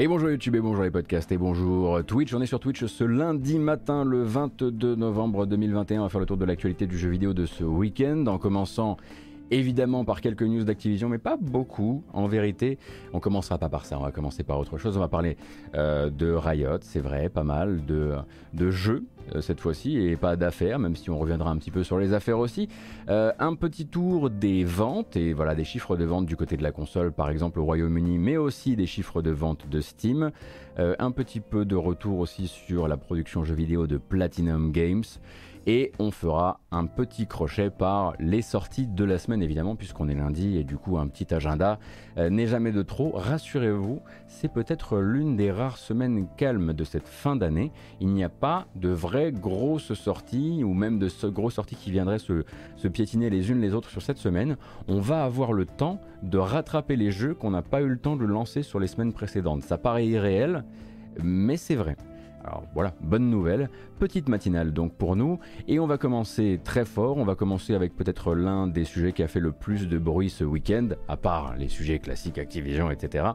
Et bonjour YouTube et bonjour les podcasts et bonjour Twitch. On est sur Twitch ce lundi matin le 22 novembre 2021 on va faire le tour de l'actualité du jeu vidéo de ce week-end en commençant évidemment par quelques news d'Activision, mais pas beaucoup en vérité. On commencera pas par ça, on va commencer par autre chose. On va parler euh, de Riot, c'est vrai, pas mal, de, de jeux euh, cette fois-ci, et pas d'affaires, même si on reviendra un petit peu sur les affaires aussi. Euh, un petit tour des ventes, et voilà, des chiffres de vente du côté de la console, par exemple au Royaume-Uni, mais aussi des chiffres de vente de Steam. un petit peu de retour aussi sur la production jeux vidéo de Platinum Games. Et on fera un petit crochet par les sorties de la semaine, évidemment, puisqu'on est lundi et du coup un petit agenda euh, n'est jamais de trop. Rassurez-vous, c'est peut-être l'une des rares semaines calmes de cette fin d'année. Il n'y a pas de vraies grosses sorties ou même de grosses sorties qui viendraient se, se piétiner les unes les autres sur cette semaine. On va avoir le temps de rattraper les jeux qu'on n'a pas eu le temps de lancer sur les semaines précédentes. Ça paraît irréel, mais c'est vrai. Alors voilà, bonne nouvelle, petite matinale donc pour nous, et on va commencer très fort, on va commencer avec peut-être l'un des sujets qui a fait le plus de bruit ce week-end, à part les sujets classiques Activision, etc.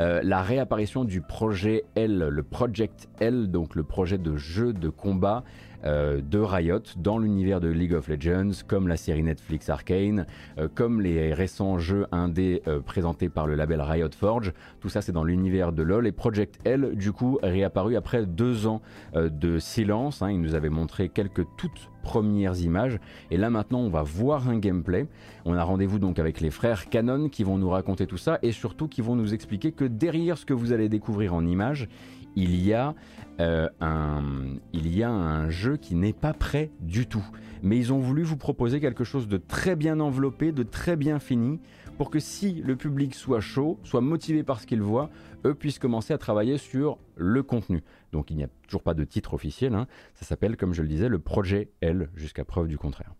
Euh, la réapparition du projet L, le Project L, donc le projet de jeu de combat euh, de Riot dans l'univers de League of Legends, comme la série Netflix Arcane, euh, comme les récents jeux indés euh, présentés par le label Riot Forge. Tout ça, c'est dans l'univers de LoL. Et Project L, du coup, réapparu après deux ans de silence. Hein. Il nous avait montré quelques toutes premières images. Et là maintenant, on va voir un gameplay. On a rendez-vous donc avec les frères Canon qui vont nous raconter tout ça et surtout qui vont nous expliquer que derrière ce que vous allez découvrir en images, il y a euh, un, il y a un jeu qui n'est pas prêt du tout. Mais ils ont voulu vous proposer quelque chose de très bien enveloppé, de très bien fini, pour que si le public soit chaud, soit motivé par ce qu'il voit, eux puissent commencer à travailler sur le contenu. Donc il n'y a toujours pas de titre officiel, hein. ça s'appelle, comme je le disais, le projet L, jusqu'à preuve du contraire.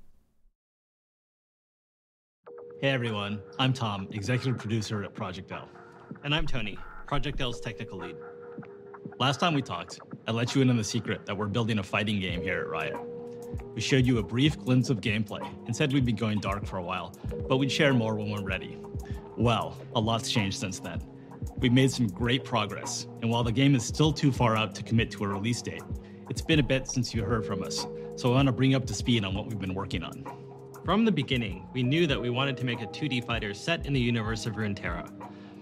Hey everyone, I'm Tom, executive producer at Project L. And I'm Tony, Project L's technical lead. Last time we talked, I let you in on the secret that we're building a fighting game here at Riot. We showed you a brief glimpse of gameplay and said we'd be going dark for a while, but we'd share more when we're ready. Well, a lot's changed since then. We've made some great progress, and while the game is still too far out to commit to a release date, it's been a bit since you heard from us, so I want to bring up to speed on what we've been working on. From the beginning, we knew that we wanted to make a 2D fighter set in the universe of Runeterra,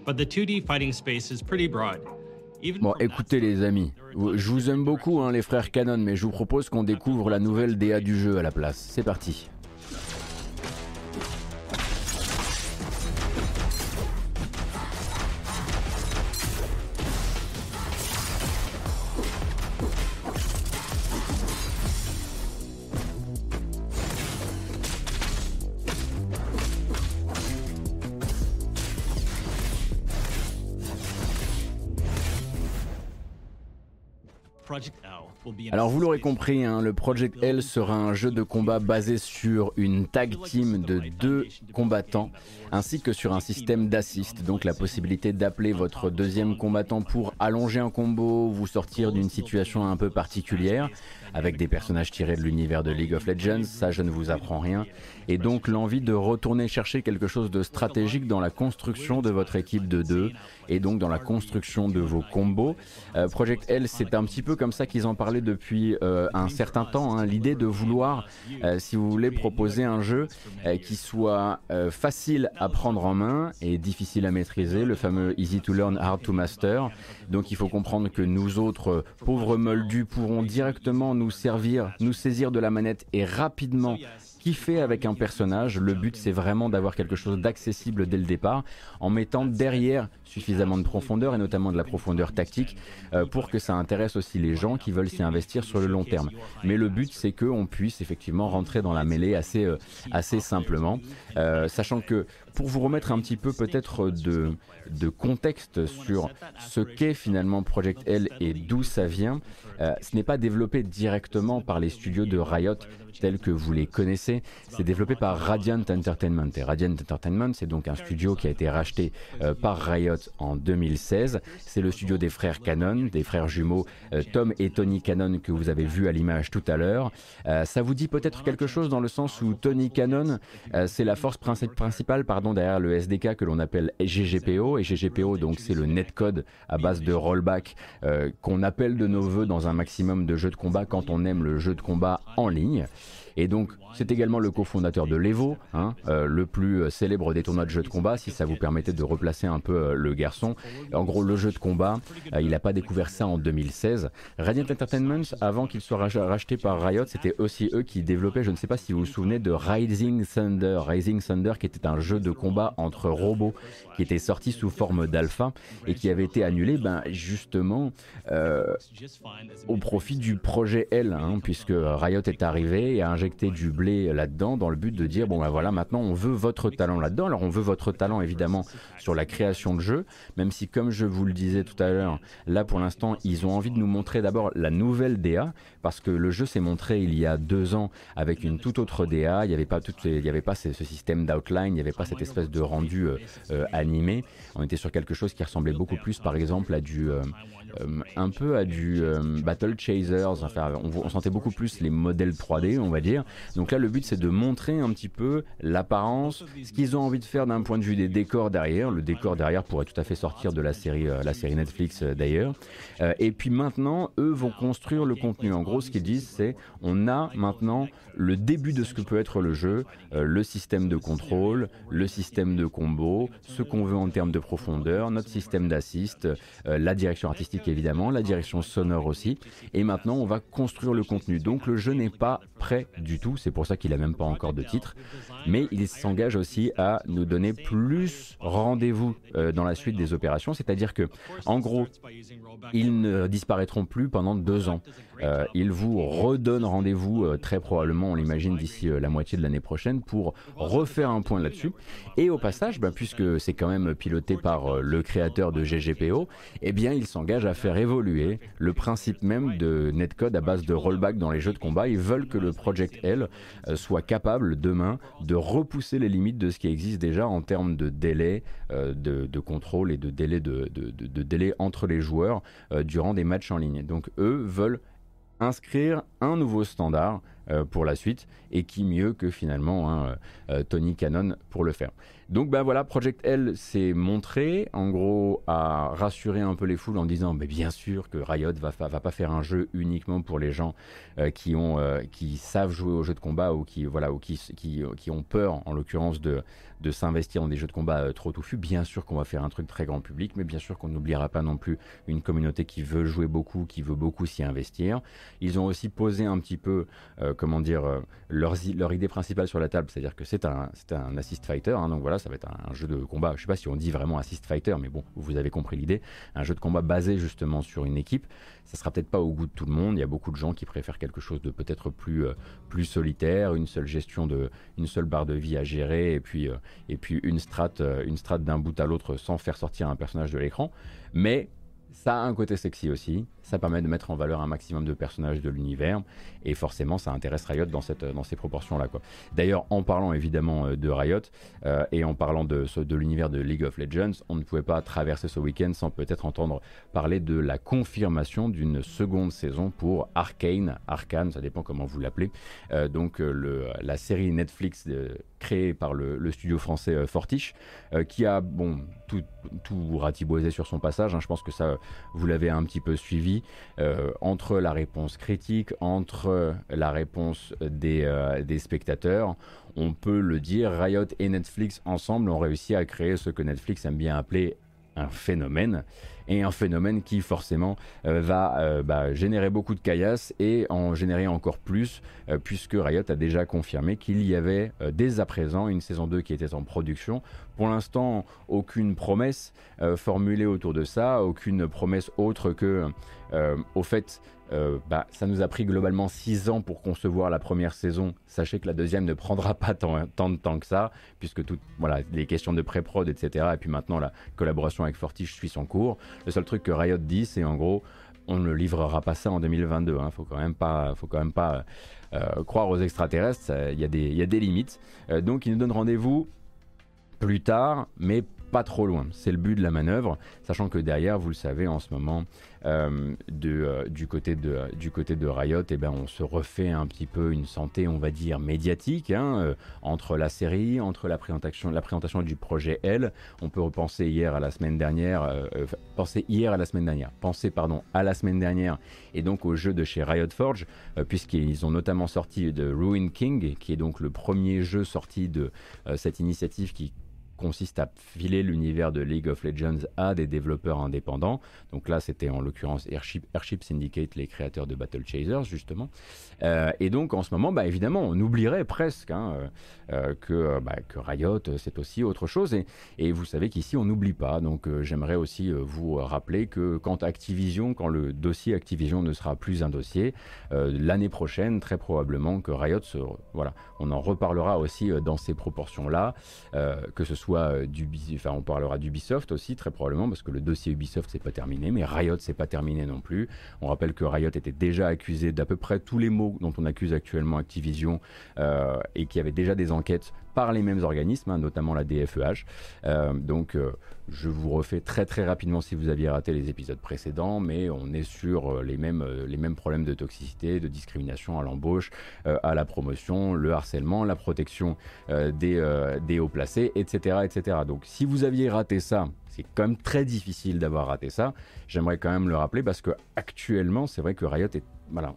but the 2D fighting space is pretty broad, Bon, écoutez les amis, je vous aime beaucoup hein, les frères Canon, mais je vous propose qu'on découvre la nouvelle DA du jeu à la place. C'est parti. Alors vous l'aurez compris, hein, le Project L sera un jeu de combat basé sur une tag team de deux combattants ainsi que sur un système d'assist, donc la possibilité d'appeler votre deuxième combattant pour allonger un combo, vous sortir d'une situation un peu particulière avec des personnages tirés de l'univers de League of Legends, ça je ne vous apprends rien, et donc l'envie de retourner chercher quelque chose de stratégique dans la construction de votre équipe de deux et donc dans la construction de vos combos. Euh, Project L, c'est un petit peu comme ça qu'ils en parlaient depuis euh, un certain temps, hein. l'idée de vouloir, euh, si vous voulez, proposer un jeu qui soit facile à prendre en main et difficile à maîtriser, le fameux easy to learn, hard to master. Donc il faut comprendre que nous autres pauvres moldus pourrons directement nous nous servir, nous saisir de la manette et rapidement kiffer avec un personnage. Le but, c'est vraiment d'avoir quelque chose d'accessible dès le départ, en mettant derrière suffisamment de profondeur et notamment de la profondeur tactique euh, pour que ça intéresse aussi les gens qui veulent s'y investir sur le long terme. Mais le but, c'est qu'on puisse effectivement rentrer dans la mêlée assez, euh, assez simplement, euh, sachant que pour vous remettre un petit peu peut-être de, de contexte sur ce qu'est finalement Project L et d'où ça vient, ce n'est pas développé directement par les studios de Riot tels que vous les connaissez. C'est développé par Radiant Entertainment. Et Radiant Entertainment, c'est donc un studio qui a été racheté euh, par Riot en 2016. C'est le studio des frères Cannon, des frères jumeaux euh, Tom et Tony Cannon que vous avez vu à l'image tout à l'heure. Euh, ça vous dit peut-être quelque chose dans le sens où Tony Cannon, c'est la force principale pardon, derrière le SDK que l'on appelle GGPO. Et GGPO, donc, c'est le netcode à base de rollback qu'on appelle de nos voeux dans un maximum de jeux de combat quand on aime le jeu de combat en ligne. Et donc, c'est également le cofondateur de l'Evo, hein, euh, le plus euh, célèbre des tournois de jeux de combat, si ça vous permettait de replacer un peu euh, le garçon. En gros, le jeu de combat, il n'a pas découvert ça en 2016. Radiant Entertainment, avant qu'il soit racheté par Riot, c'était aussi eux qui développaient, je ne sais pas si vous vous souvenez, de Rising Thunder. Rising Thunder, qui était un jeu de combat entre robots, qui était sorti sous forme d'alpha et qui avait été annulé, ben, justement, au profit du projet L, hein, puisque Riot est arrivé et a injecté du blé là-dedans dans le but de dire bon ben voilà maintenant on veut votre talent là-dedans. Alors on veut votre talent évidemment sur la création de jeux, même si comme je vous le disais tout à l'heure, là pour l'instant ils ont envie de nous montrer d'abord la nouvelle DA parce que le jeu s'est montré il y a deux ans avec une toute autre DA. Il n'y avait pas tout, il y avait pas ce, système d'outline, il n'y avait pas cette espèce de rendu euh, euh, animé. On était sur quelque chose qui ressemblait beaucoup plus par exemple à du euh, un peu à du Battle Chasers. Enfin, on, sentait beaucoup plus les modèles 3D, on va dire. Donc le but, c'est de montrer un petit peu l'apparence, ce qu'ils ont envie de faire d'un point de vue des décors derrière. Le décor derrière pourrait tout à fait sortir de la série, euh, la série Netflix d'ailleurs. et puis maintenant, eux vont construire le contenu. En gros, ce qu'ils disent, c'est on a maintenant le début de ce que peut être le jeu, le système de contrôle, le système de combo, ce qu'on veut en termes de profondeur, notre système d'assist, la direction artistique évidemment, la direction sonore aussi. Et maintenant, on va construire le contenu. Donc le jeu n'est pas prêt du tout. C'est pour ça qu'il n'a même pas encore de titre. Mais il s'engage aussi à nous donner plus rendez-vous euh, dans la suite des opérations. C'est-à-dire que, en gros, ils ne disparaîtront plus pendant deux ans. Euh, ils vous redonnent rendez-vous euh, très probablement, on l'imagine, d'ici la moitié de l'année prochaine pour refaire un point là-dessus. Et au passage, bah, puisque c'est quand même piloté par le créateur de GGPO, eh bien, il s'engage à faire évoluer le principe même de netcode à base de rollback dans les jeux de combat. Ils veulent que le Project L euh, soit capable demain de repousser les limites de ce qui existe déjà en termes de délai euh, de, contrôle et de délai, de, délai entre les joueurs euh, durant des matchs en ligne. Donc eux veulent inscrire un nouveau standard pour la suite et qui mieux que finalement hein, Tony Cannon pour le faire. Donc ben voilà, Project L s'est montré, en gros, à rassurer un peu les foules en disant, mais bien sûr que Riot va, va pas faire un jeu uniquement pour les gens euh, qui ont, euh, qui savent jouer aux jeux de combat ou qui, voilà, ou qui, qui, qui ont peur, en l'occurrence, de, de s'investir dans des jeux de combat euh, trop touffus. Bien sûr qu'on va faire un truc très grand public, mais bien sûr qu'on n'oubliera pas non plus une communauté qui veut jouer beaucoup, qui veut beaucoup s'y investir. Ils ont aussi posé un petit peu, comment dire, leur, leur idée principale sur la table, c'est-à-dire que c'est un, un assist fighter, hein, donc voilà ça va être un, jeu de combat. Je sais pas si on dit vraiment assist fighter, mais bon, vous avez compris l'idée. Un jeu de combat basé justement sur une équipe. Ça sera peut-être pas au goût de tout le monde. Il y a beaucoup de gens qui préfèrent quelque chose de peut-être plus, euh, plus solitaire, une seule gestion de, une seule barre de vie à gérer, et puis, euh, et puis une strate, euh, une strate d'un bout à l'autre sans faire sortir un personnage de l'écran. Mais ça a un côté sexy aussi, ça permet de mettre en valeur un maximum de personnages de l'univers, et forcément ça intéresse Riot dans, cette, dans ces proportions-là. D'ailleurs, en parlant évidemment euh, de Riot, euh, et en parlant de, de l'univers de League of Legends, on ne pouvait pas traverser ce week-end sans peut-être entendre parler de la confirmation d'une seconde saison pour Arcane, Arcane, ça dépend comment vous l'appelez, euh, donc la série Netflix créée par le, studio français Fortiche, qui a bon, tout, tout ratiboisé sur son passage, hein. je pense que ça vous l'avez un petit peu suivi, euh, entre la réponse critique, entre la réponse des, euh, des spectateurs. On peut le dire, Riot et Netflix ensemble ont réussi à créer ce que Netflix aime bien appeler un phénomène et un phénomène qui forcément euh, va euh, bah, générer beaucoup de caillasse et en générer encore plus euh, puisque Riot a déjà confirmé qu'il y avait dès à présent une saison 2 qui était en production. Pour l'instant, aucune promesse formulée autour de ça, aucune promesse autre que au fait euh, bah, ça nous a pris globalement 6 ans pour concevoir la première saison. Sachez que la deuxième ne prendra pas tant, de temps que ça, puisque tout, voilà, les questions de pré-prod, etc. Et puis maintenant, la collaboration avec Fortiche suit son cours. Le seul truc que Riot dit, c'est en gros, on ne livrera pas ça en 2022. Il ne faut quand même pas, faut quand même pas croire aux extraterrestres. Il y, y, a des limites. donc, il nous donne rendez-vous plus tard, mais pas trop loin. C'est le but de la manœuvre, sachant que derrière, vous le savez, en ce moment, euh, euh, du, côté de, du côté de Riot, eh ben, on se refait un petit peu une santé, on va dire, médiatique, hein, euh, entre la série, entre la présentation, la présentation du projet L. On peut repenser hier à la semaine dernière, penser hier à la semaine dernière, penser pardon à la semaine dernière, et donc au jeu de chez Riot Forge, puisqu'ils ont notamment sorti de Ruin King, qui est donc le premier jeu sorti de cette initiative qui consiste à filer l'univers de League of Legends à des développeurs indépendants. Donc là, c'était en l'occurrence Airship, Airship, Syndicate, les créateurs de Battle Chasers, justement. Euh, et donc, en ce moment, bah, évidemment, on oublierait presque hein, euh, euh, que, bah, que, Riot, c'est aussi autre chose. Et, et vous savez qu'ici, on n'oublie pas. Donc, j'aimerais aussi vous rappeler que quand Activision, quand le dossier Activision ne sera plus un dossier, l'année prochaine, très probablement que Riot, voilà, on en reparlera aussi dans ces proportions-là, que ce soit soit euh, on parlera d'Ubisoft aussi très probablement parce que le dossier Ubisoft c'est pas terminé, mais Riot c'est pas terminé non plus. On rappelle que Riot était déjà accusé d'à peu près tous les mots dont on accuse actuellement Activision euh, et qu'il y avait déjà des enquêtes par les mêmes organismes, hein, notamment la DFEH. Euh, donc je vous refais très très rapidement si vous aviez raté les épisodes précédents, mais on est sur les mêmes, les mêmes problèmes de toxicité, de discrimination à l'embauche, à la promotion, le harcèlement, la protection des, des hauts placés, etc etc. Donc si vous aviez raté ça, c'est quand même très difficile d'avoir raté ça. J'aimerais quand même le rappeler parce que actuellement, c'est vrai que Riot est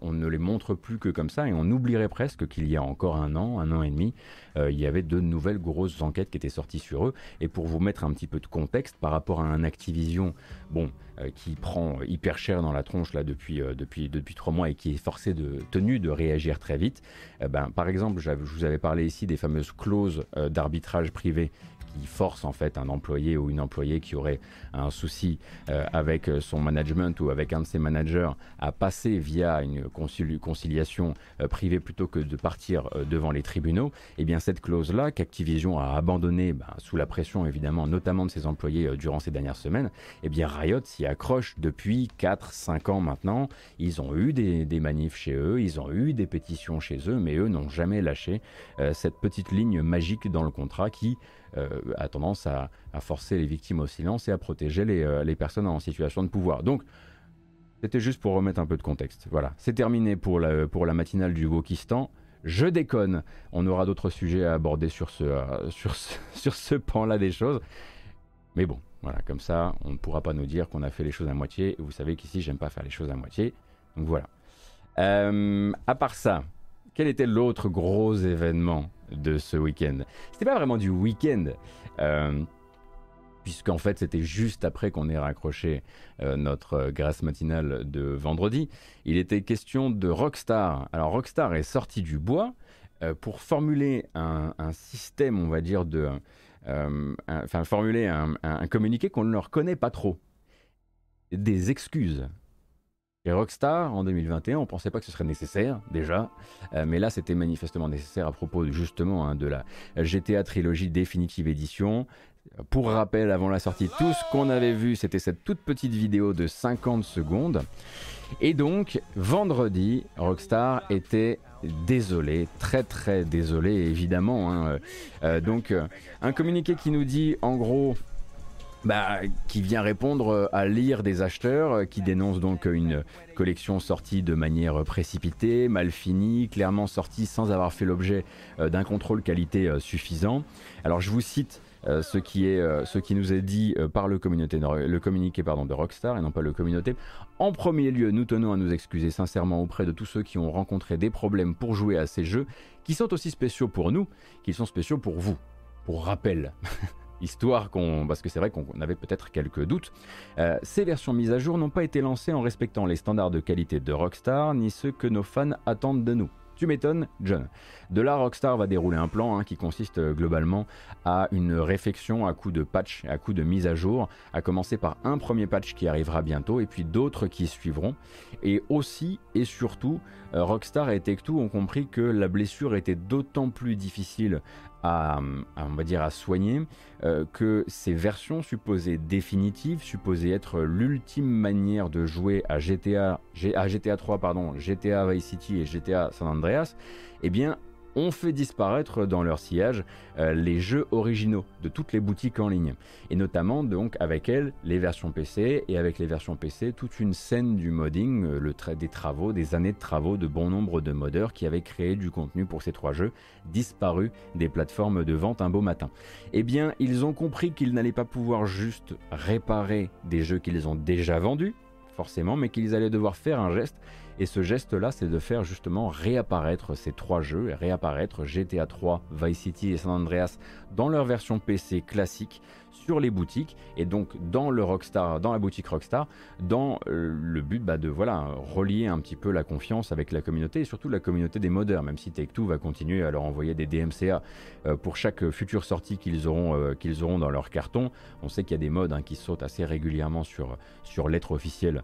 on ne les montre plus que comme ça et on oublierait presque qu'il y a encore un an, un an et demi, euh, il y avait de nouvelles grosses enquêtes qui étaient sorties sur eux. Et pour vous mettre un petit peu de contexte par rapport à un Activision, bon, euh, qui prend hyper cher dans la tronche là depuis euh, depuis trois mois et qui est forcé de tenu de réagir très vite. ben, par exemple, je vous avais parlé ici des fameuses clauses d'arbitrage privé force en fait un employé ou une employée qui aurait un souci euh, avec son management ou avec un de ses managers à passer via une conciliation euh, privée plutôt que de partir euh, devant les tribunaux, et eh bien cette clause-là qu'Activision a abandonnée ben, sous la pression évidemment notamment de ses employés durant ces dernières semaines, et eh bien Riot s'y accroche depuis 4-5 ans maintenant. Ils ont eu des, des, manifs chez eux, ils ont eu des pétitions chez eux, mais eux n'ont jamais lâché cette petite ligne magique dans le contrat qui euh, a tendance à, forcer les victimes au silence et à protéger euh, les, personnes en situation de pouvoir. Donc, c'était juste pour remettre un peu de contexte. Voilà, c'est terminé pour la, matinale du Wokistan. Je déconne, on aura d'autres sujets à aborder sur ce, euh, sur ce pan-là des choses. Mais bon, voilà, comme ça, on ne pourra pas nous dire qu'on a fait les choses à moitié. Vous savez qu'ici, j'aime pas faire les choses à moitié. Donc voilà. à part ça, quel était l'autre gros événement de ce week-end C'était pas vraiment du week-end. Euh, puisqu'en fait c'était juste après qu'on ait raccroché euh, notre euh, grâce matinale de vendredi. Il était question de Rockstar. Alors Rockstar est sorti du bois pour formuler un, système, on va dire, de... enfin, formuler un, un communiqué qu'on ne leur connaît pas trop. Des excuses et Rockstar, en 2021, on pensait pas que ce serait nécessaire, déjà, euh, mais là c'était manifestement nécessaire à propos justement hein, de la GTA Trilogy Definitive Edition. Pour rappel, avant la sortie, tout ce qu'on avait vu, c'était cette toute petite vidéo de 50 secondes. Et donc, vendredi, Rockstar était désolé, très très désolé, évidemment. Hein. Euh, donc, euh, un communiqué qui nous dit, en gros, bah, qui vient répondre euh, à lire des acheteurs euh, qui dénoncent donc une collection sortie de manière précipitée, mal finie, clairement sortie sans avoir fait l'objet euh, d'un contrôle qualité suffisant. Alors je vous cite ce, qui est, ce qui nous est dit par le, le communiqué pardon, de Rockstar et non pas le communauté. En premier lieu, nous tenons à nous excuser sincèrement auprès de tous ceux qui ont rencontré des problèmes pour jouer à ces jeux qui sont aussi spéciaux pour nous qu'ils sont spéciaux pour vous. Pour rappel. histoire qu'on, parce que c'est vrai qu'on avait peut-être quelques doutes. Euh, ces versions mises à jour n'ont pas été lancées en respectant les standards de qualité de Rockstar ni ceux que nos fans attendent de nous. Tu m'étonnes, John. De là, Rockstar va dérouler un plan hein, qui consiste euh, globalement à une réflexion à coup de patch, à coup de mise à jour, à commencer par un premier patch qui arrivera bientôt et puis d'autres qui suivront. Et aussi et surtout, euh, Rockstar et Tech2 ont compris que la blessure était d'autant plus difficile à, on à soigner, euh, que ces versions supposées définitives, supposées être l'ultime manière de jouer à GTA, à GTA 3, pardon, GTA Vice City et GTA San Andreas, eh bien, ont fait disparaître dans leur sillage euh, les jeux originaux de toutes les boutiques en ligne. Et notamment donc avec elles les versions PC et avec les versions PC toute une scène du modding, euh, le des travaux, des années de travaux de bon nombre de modeurs qui avaient créé du contenu pour ces trois jeux disparus des plateformes de vente un beau matin. Eh bien ils ont compris qu'ils n'allaient pas pouvoir juste réparer des jeux qu'ils ont déjà vendus, forcément, mais qu'ils allaient devoir faire un geste et ce geste-là, c'est de faire justement réapparaître ces trois jeux, réapparaître GTA 3, Vice City et San Andreas dans leur version PC classique sur les boutiques et donc dans le Rockstar, dans la boutique Rockstar, dans euh, le but bah, de voilà relier un petit peu la confiance avec la communauté et surtout la communauté des modeurs, même si Take-Two va continuer à leur envoyer des DMCA euh, pour chaque future sortie qu'ils auront, euh, qu'ils auront dans leur carton. On sait qu'il y a des modes hein, qui sautent assez régulièrement sur, sur lettre officielle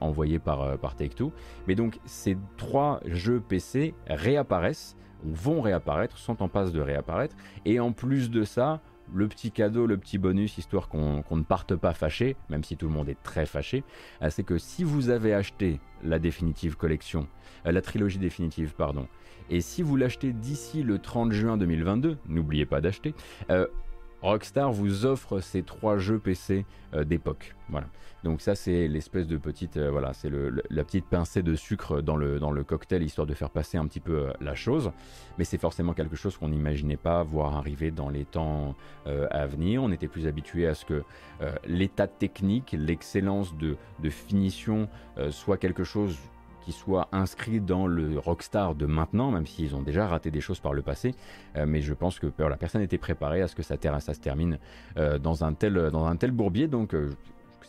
envoyée par, par Take-Two. Mais donc ces trois jeux PC réapparaissent vont réapparaître, sont en passe de réapparaître, et en plus de ça, le petit cadeau, le petit bonus, histoire qu'on ne parte pas fâché, même si tout le monde est très fâché, euh, c'est que si vous avez acheté la définitive collection, euh, la trilogie définitive, pardon, et si vous l'achetez d'ici le 30 juin 2022, n'oubliez pas d'acheter, euh, Rockstar vous offre ces trois jeux PC d'époque. Voilà. Donc ça c'est l'espèce de petite euh, voilà c'est la petite pincée de sucre dans le, dans le cocktail histoire de faire passer un petit peu euh, la chose. Mais c'est forcément quelque chose qu'on n'imaginait pas voir arriver dans les temps euh, à venir. On était plus habitué à ce que l'état technique, l'excellence de, de, finition soit quelque chose qui soit inscrit dans le rockstar de maintenant, même s'ils ont déjà raté des choses par le passé. mais je pense que la personne était préparée à ce que ça, ça se termine dans, un tel, dans un tel bourbier. Donc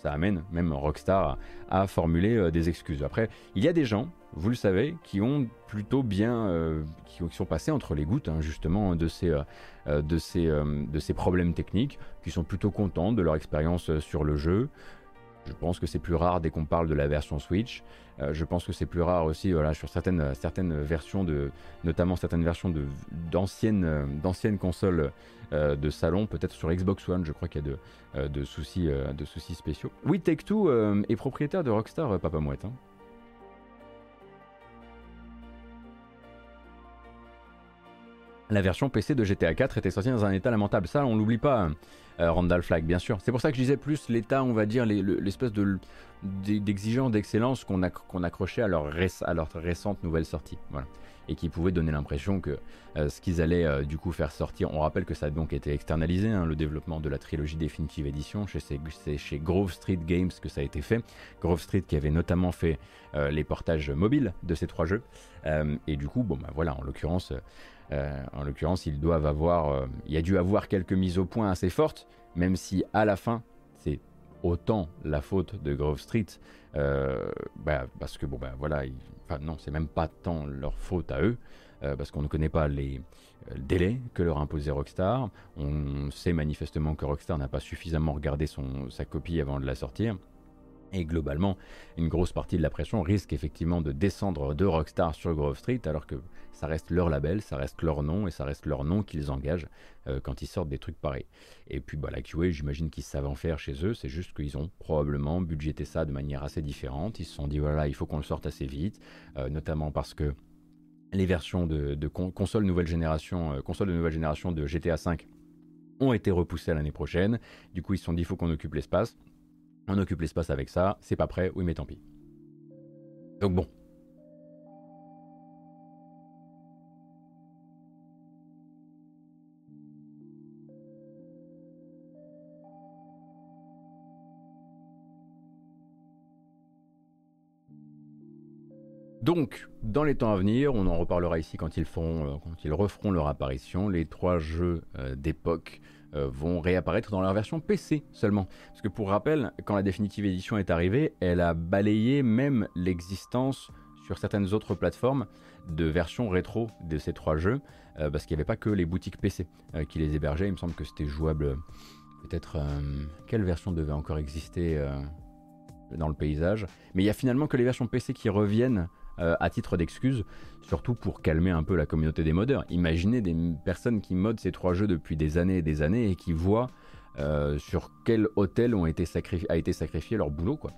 ça amène même Rockstar à, formuler euh, des excuses. Après, il y a des gens, vous le savez, qui ont plutôt bien, euh, qui, sont passés entre les gouttes hein, justement de ces, euh, de, ces, de ces problèmes techniques, qui sont plutôt contents de leur expérience sur le jeu. Je pense que c'est plus rare dès qu'on parle de la version Switch. Je pense que c'est plus rare aussi voilà, sur certaines, certaines versions, de, notamment certaines versions d'anciennes, d'anciennes consoles euh, de salon, peut-être sur Xbox One, je crois qu'il y a de, euh, soucis, euh, de soucis spéciaux. Oui, Take-Two est propriétaire de Rockstar, Papa Mouette. Hein. La version PC de GTA 4 était sortie dans un état lamentable. Ça, on l'oublie pas, hein. Randall Flagg, bien sûr. C'est pour ça que je disais plus l'état, on va dire, l'espèce de d'exigence, d'excellence qu'on accrochait à leur, à leur récente nouvelle sortie. Voilà et qui pouvait donner l'impression que euh, ce qu'ils allaient euh, du coup faire sortir, on rappelle que ça a donc été externalisé, hein, le développement de la trilogie définitive édition, c'est chez Grove Street Games que ça a été fait, Grove Street qui avait notamment fait euh, les portages mobiles de ces trois jeux, et du coup, bon bah voilà, en l'occurrence, en l'occurrence, ils doivent avoir, il y a dû avoir quelques mises au point assez fortes, même si à la fin, c'est autant la faute de Grove Street, bah, parce que bon bah voilà, enfin non, c'est même pas tant leur faute à eux, euh, parce qu'on ne connaît pas les euh, délais que leur a imposé Rockstar. On sait manifestement que Rockstar n'a pas suffisamment regardé son, sa copie avant de la sortir. Et globalement, une grosse partie de la pression risque effectivement de descendre de Rockstar sur Grove Street, alors que ça reste leur label, ça reste leur nom, et ça reste leur nom qu'ils engagent euh, quand ils sortent des trucs pareils. Et puis bah, la QA, j'imagine qu'ils savent en faire chez eux, c'est juste qu'ils ont probablement budgété ça de manière assez différente. Ils se sont dit, voilà, il faut qu'on le sorte assez vite, euh, notamment parce que les versions de, de euh, de nouvelle génération de GTA V ont été repoussées l'année prochaine. Du coup, ils se sont dit, il faut qu'on occupe l'espace on occupe l'espace avec ça, c'est pas prêt, oui mais tant pis. Donc bon. Donc, dans les temps à venir, on en reparlera ici quand ils, feront, euh, referont leur apparition, les trois jeux euh, d'époque vont réapparaître dans leur version PC seulement. Parce que pour rappel, quand la définitive édition est arrivée, elle a balayé même l'existence sur certaines autres plateformes de versions rétro de ces trois jeux, euh, parce qu'il n'y avait pas que les boutiques PC euh, qui les hébergeaient. Il me semble que c'était jouable. Peut-être quelle version devait encore exister dans le paysage. Mais il y a finalement que les versions PC qui reviennent à titre d'excuse, surtout pour calmer un peu la communauté des modeurs. Imaginez des personnes qui modent ces trois jeux depuis des années et des années et qui voient sur quel hôtel ont été a été sacrifié leur boulot. Quoi.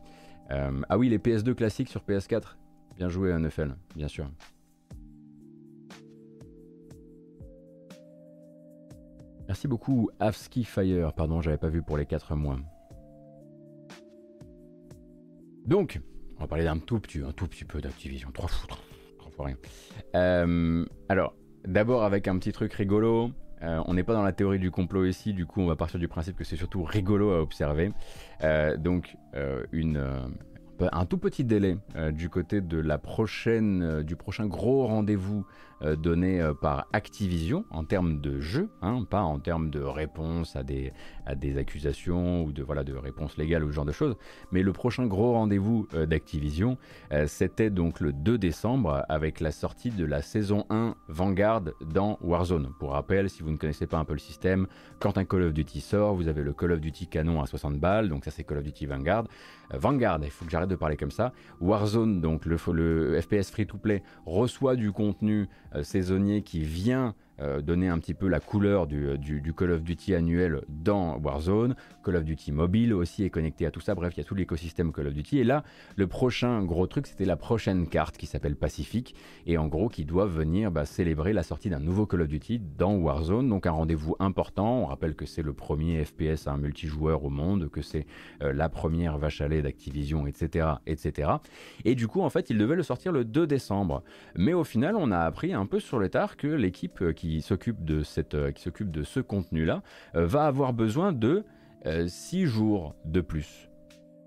ah oui, les PS2 classiques sur PS4. Bien joué, NFL, bien sûr. Merci beaucoup, Avski Fire. Pardon, j'avais pas vu pour les 4 mois. Donc, on va parler d'un tout petit, un tout petit peu d'Activision. Trois foutres. Euh, alors, d'abord avec un petit truc rigolo. Euh, on n'est pas dans la théorie du complot ici, du coup on va partir du principe que c'est surtout rigolo à observer. Euh, donc une, un tout petit délai du côté de la prochaine, du prochain gros rendez-vous euh, donné euh, par Activision en termes de jeu, hein, pas en termes de réponse à des, à des accusations ou de, voilà, de réponse légale ou ce genre de choses. Mais le prochain gros rendez-vous euh, d'Activision, c'était donc le 2 décembre avec la sortie de la saison 1 Vanguard dans Warzone. Pour rappel, si vous ne connaissez pas un peu le système, quand un Call of Duty sort, vous avez le Call of Duty canon à 60 balles, donc ça c'est Call of Duty Vanguard. Vanguard, il faut que j'arrête de parler comme ça. Warzone, donc le, le FPS free-to-play, reçoit du contenu euh, saisonnier qui vient euh, donner un petit peu la couleur euh, du, Call of Duty annuel dans Warzone. Call of Duty mobile aussi est connecté à tout ça. Bref, il y a tout l'écosystème Call of Duty. Et là, le prochain gros truc, c'était la prochaine carte qui s'appelle Pacific et en gros qui doit venir bah, célébrer la sortie d'un nouveau Call of Duty dans Warzone. Donc un rendez-vous important. On rappelle que c'est le premier FPS à un multijoueur au monde, que c'est euh, la première vache à lait d'Activision, etc., etc. Et du coup, en fait, il devait le sortir le 2 décembre. Mais au final, on a appris un peu sur le tard que l'équipe qui s'occupe de, cette, euh, qui s'occupe de ce contenu-là euh, va avoir besoin de 6 euh, jours de plus.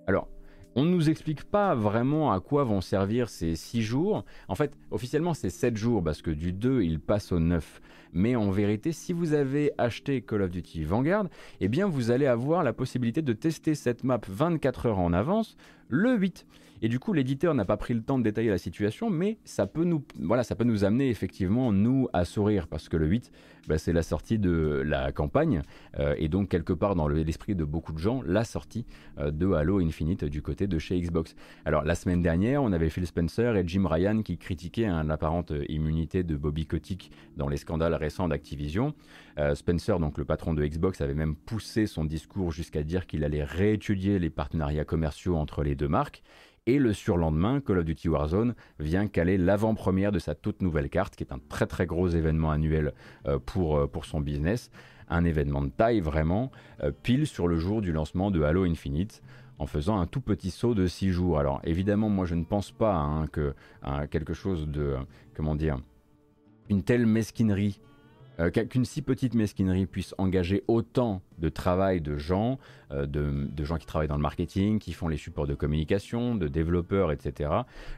Alors, on ne nous explique pas vraiment à quoi vont servir ces 6 jours. En fait, officiellement, c'est 7 jours parce que du 2, il passe au 9. Mais en vérité, si vous avez acheté Call of Duty Vanguard, eh bien, vous allez avoir la possibilité de tester cette map 24 heures en avance le 8. Et du coup, l'éditeur n'a pas pris le temps de détailler la situation, mais ça peut nous, voilà, ça peut nous amener effectivement, nous, à sourire, parce que le 8, bah, c'est la sortie de la campagne, euh, et donc quelque part dans l'esprit de beaucoup de gens, la sortie euh, de Halo Infinite du côté de chez Xbox. Alors, la semaine dernière, on avait Phil Spencer et Jim Ryan qui critiquaient l'apparente immunité de Bobby Kotick dans les scandales récents d'Activision. Euh, Spencer, donc le patron de Xbox, avait même poussé son discours jusqu'à dire qu'il allait réétudier les partenariats commerciaux entre les deux marques. Et le surlendemain, Call of Duty Warzone vient caler l'avant-première de sa toute nouvelle carte, qui est un très très gros événement annuel euh, pour, euh, pour son business. Un événement de taille vraiment, euh, pile sur le jour du lancement de Halo Infinite en faisant un tout petit saut de 6 jours. Alors évidemment, moi je ne pense pas hein, que quelque chose de, comment dire, une telle mesquinerie qu'une si petite mesquinerie puisse engager autant de travail de gens, euh, de, gens qui travaillent dans le marketing, qui font les supports de communication, de développeurs, etc.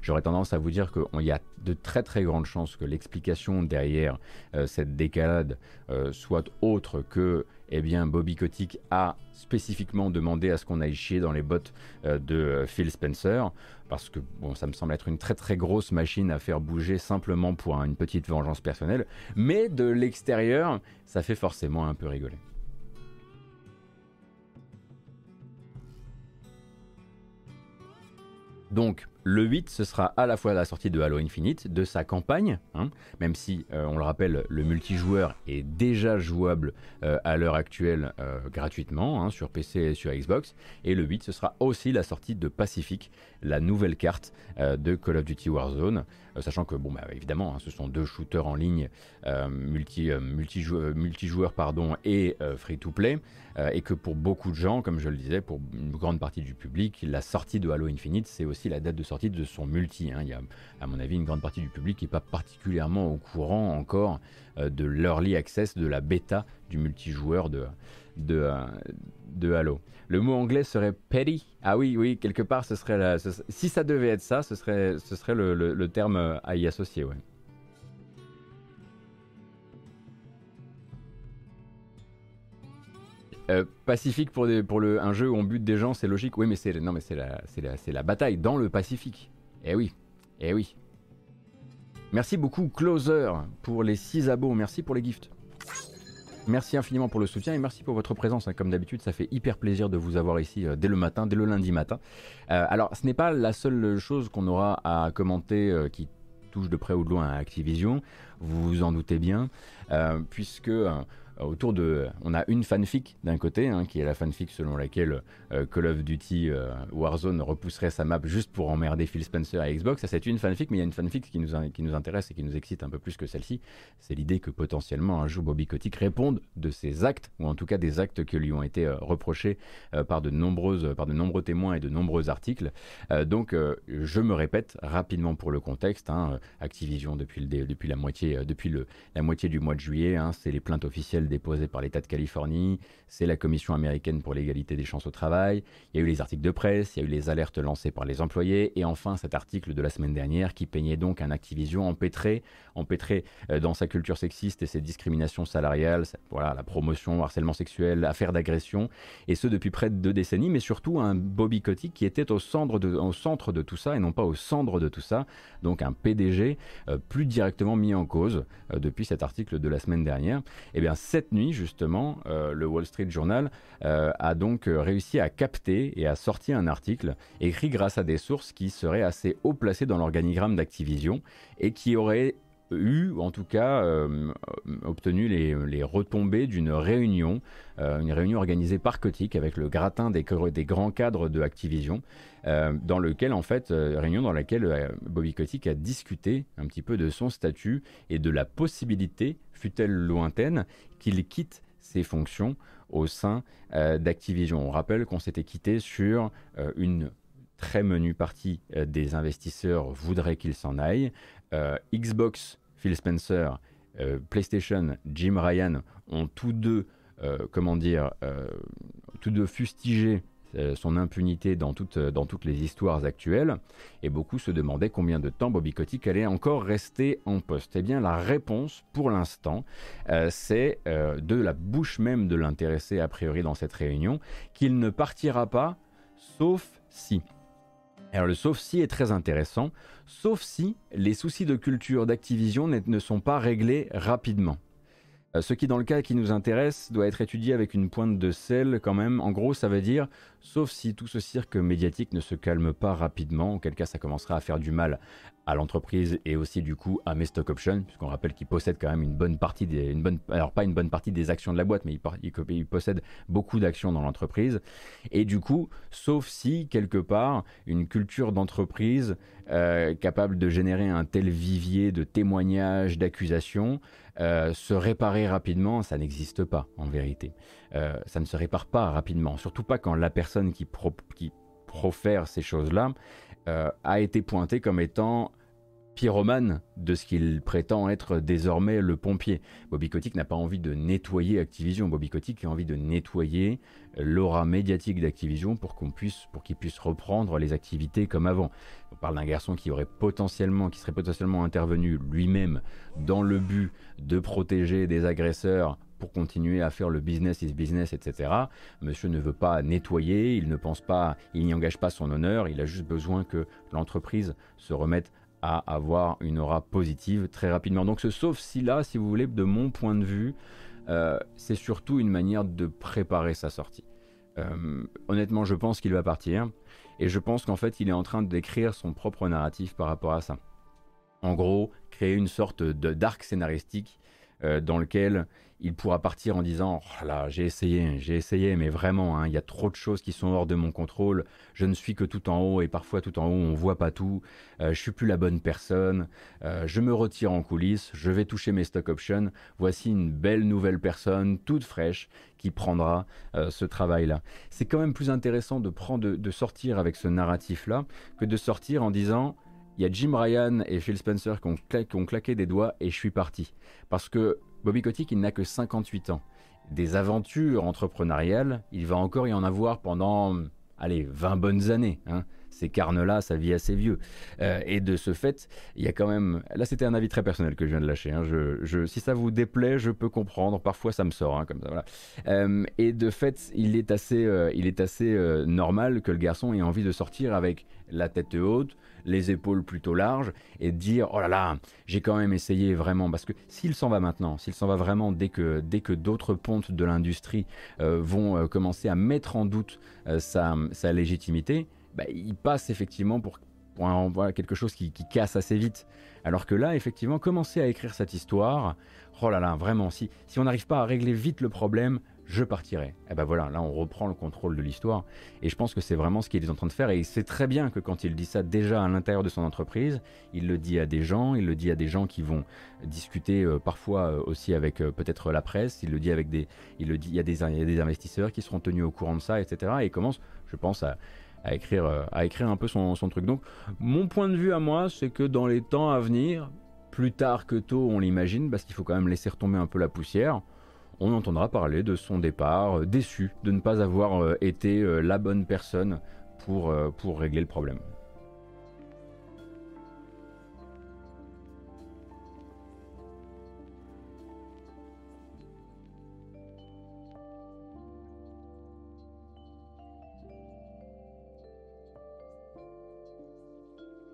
J'aurais tendance à vous dire qu'il y a de très très grandes chances que l'explication derrière euh, cette décalade euh, soit autre que eh bien, Bobby Kotick a spécifiquement demandé à ce qu'on aille chier dans les bottes de Phil Spencer, parce que bon, ça me semble être une très très grosse machine à faire bouger simplement pour une petite vengeance personnelle, mais de l'extérieur, ça fait forcément un peu rigoler. Donc, le 8, ce sera à la fois la sortie de Halo Infinite, de sa campagne, hein, même si, euh, on le rappelle, le multijoueur est déjà jouable euh, à l'heure actuelle euh, gratuitement hein, sur PC et sur Xbox. Et le 8, ce sera aussi la sortie de Pacific, la nouvelle carte de Call of Duty Warzone. Sachant que, bon, bah, évidemment, hein, ce sont deux shooters en ligne multi, multijoueurs pardon, et free-to-play. et que pour beaucoup de gens, comme je le disais, pour une grande partie du public, la sortie de Halo Infinite, c'est aussi la date de sortie de son multi. Hein. Il y a, à mon avis, une grande partie du public qui n'est pas particulièrement au courant encore euh, de l'early access, de la bêta du multijoueur de, de, euh, de Halo. Le mot anglais serait petty. Ah oui, oui, quelque part, ce serait la, si ça devait être ça, ce serait, le, le, terme euh, à y associer, ouais. Pacifique pour, un jeu où on bute des gens, c'est logique. Oui, mais c'est non, mais c'est la, la, la, bataille dans le Pacifique. Eh oui, eh oui. Merci beaucoup Closer pour les 6 abos. Merci pour les gifts. Merci infiniment pour le soutien et merci pour votre présence. Hein. Comme d'habitude, ça fait hyper plaisir de vous avoir ici euh, dès le matin, dès le lundi matin. Euh, alors, ce n'est pas la seule chose qu'on aura à commenter euh, qui touche de près ou de loin à Activision. Vous vous en doutez bien, puisque autour de. On a une fanfic d'un côté, hein, qui est la fanfic selon laquelle euh, Call of Duty euh, Warzone repousserait sa map juste pour emmerder Phil Spencer à Xbox. Ça, c'est une fanfic, mais il y a une fanfic qui nous, qui nous intéresse et qui nous excite un peu plus que celle-ci. C'est l'idée que potentiellement un jour Bobby Kotick réponde de ses actes, ou en tout cas des actes qui lui ont été reprochés par, de nombreuses, par de nombreux témoins et de nombreux articles. donc, je me répète rapidement pour le contexte. Hein, Activision, depuis, le, depuis, la, moitié, depuis le, la moitié du mois de juillet, hein, c'est les plaintes officielles déposé par l'État de Californie, c'est la Commission américaine pour l'égalité des chances au travail, il y a eu les articles de presse, il y a eu les alertes lancées par les employés, et enfin cet article de la semaine dernière qui peignait donc un Activision empêtré, empêtré euh, dans sa culture sexiste et ses discriminations salariales, voilà, la promotion, harcèlement sexuel, affaires d'agression, et ce depuis près de deux décennies, mais surtout un Bobby Kotick qui était au centre de, tout ça et non pas au centre de tout ça, donc un PDG euh, plus directement mis en cause euh, depuis cet article de la semaine dernière. Eh bien, cette nuit, justement, euh, le Wall Street Journal euh, a donc euh, réussi à capter et à sortir un article écrit grâce à des sources qui seraient assez haut placées dans l'organigramme d'Activision et qui auraient eu, en tout cas, obtenu les, retombées d'une réunion, une réunion organisée par Kotick avec le gratin des, grands cadres de Activision, dans lequel, en fait, réunion dans laquelle Bobby Kotick a discuté un petit peu de son statut et de la possibilité fut-elle lointaine, qu'il quitte ses fonctions au sein euh, d'Activision. On rappelle qu'on s'était quitté sur euh, une très menue partie euh, des investisseurs voudraient qu'il s'en aille. Xbox, Phil Spencer, PlayStation, Jim Ryan ont tous deux, comment dire, tous deux fustigé son impunité dans toutes, dans toutes les histoires actuelles, et beaucoup se demandaient combien de temps Bobby Kotick allait encore rester en poste. Eh bien, la réponse, pour l'instant, euh, c'est euh, de la bouche même de l'intéressé, a priori, dans cette réunion, qu'il ne partira pas, sauf si. Alors le sauf si est très intéressant, sauf si les soucis de culture d'Activision ne sont pas réglés rapidement. Euh, ce qui, dans le cas qui nous intéresse, doit être étudié avec une pointe de sel quand même. En gros, ça veut dire, sauf si tout ce cirque médiatique ne se calme pas rapidement, auquel cas ça commencera à faire du mal à l'entreprise et aussi du coup à mes stock options, puisqu'on rappelle qu'il possède quand même une bonne partie des, une bonne, alors pas une bonne partie des actions de la boîte, mais il, il, possède beaucoup d'actions dans l'entreprise. Et du coup, sauf si quelque part une culture d'entreprise euh, capable de générer un tel vivier de témoignages, d'accusations, euh, se réparer rapidement, ça n'existe pas en vérité. Euh, ça ne se répare pas rapidement, surtout pas quand la personne qui, qui profère ces choses-là a été pointée comme étant pyromane de ce qu'il prétend être désormais le pompier. Bobby Kotick n'a pas envie de nettoyer Activision. Bobby Kotick a envie de nettoyer l'aura médiatique d'Activision pour qu'on puisse, pour qu'il puisse reprendre les activités comme avant. On parle d'un garçon qui aurait potentiellement, qui serait potentiellement intervenu lui-même dans le but de protéger des agresseurs pour continuer à faire le business is business, etc. Monsieur ne veut pas nettoyer, il ne pense pas, il n'y engage pas son honneur, il a juste besoin que l'entreprise se remette à avoir une aura positive très rapidement. Donc ce sauf si là, si vous voulez, de mon point de vue, euh, c'est surtout une manière de préparer sa sortie. Euh, honnêtement, je pense qu'il va partir et je pense qu'en fait, il est en train d'écrire son propre narratif par rapport à ça. En gros, créer une sorte de d'arc scénaristique euh, dans lequel il pourra partir en disant oh là j'ai essayé, j'ai essayé, mais vraiment hein, il y a trop de choses qui sont hors de mon contrôle. Je ne suis que tout en haut et parfois tout en haut on voit pas tout. Euh, je suis plus la bonne personne. Euh, je me retire en coulisses. Je vais toucher mes stock options. Voici une belle nouvelle personne toute fraîche qui prendra euh, ce travail-là. C'est quand même plus intéressant de prendre, de, sortir avec ce narratif-là que de sortir en disant il y a Jim Ryan et Phil Spencer qui ont, claqué des doigts et je suis parti. Parce que Bobby Kotick, il n'a que 58 ans. Des aventures entrepreneuriales, il va encore y en avoir pendant, allez, 20 bonnes années. Hein. ces carnes-là, ça vit assez vieux. Euh, et de ce fait, il y a quand même. Là, c'était un avis très personnel que je viens de lâcher. Hein. Je, si ça vous déplaît, je peux comprendre. Parfois, ça me sort hein, comme ça. Voilà. Euh, et de fait, il est assez, euh, il est assez normal que le garçon ait envie de sortir avec la tête haute, les épaules plutôt larges et dire oh là là, j'ai quand même essayé vraiment parce que s'il s'en va maintenant, s'il s'en va vraiment dès que dès que d'autres pontes de l'industrie vont commencer à mettre en doute sa, sa légitimité, bah, il passe effectivement pour, quelque chose qui, casse assez vite. Alors que là, effectivement, commencer à écrire cette histoire, oh là là, vraiment, si, si on n'arrive pas à régler vite le problème, je partirai. Et eh ben voilà, là on reprend le contrôle de l'histoire. Et je pense que c'est vraiment ce qu'il est en train de faire. Et il sait très bien que quand il dit ça déjà à l'intérieur de son entreprise, il le dit à des gens, il le dit à des gens qui vont discuter euh, parfois euh, aussi avec euh, peut-être la presse, il le dit avec des. Il le dit, il y, a des, investisseurs qui seront tenus au courant de ça, etc. Et il commence, je pense, à, écrire, à écrire un peu son, son truc. Donc mon point de vue à moi, c'est que dans les temps à venir, plus tard que tôt on l'imagine, parce qu'il faut quand même laisser retomber un peu la poussière, on entendra parler de son départ, euh, déçu de ne pas avoir euh, été la bonne personne pour, pour régler le problème.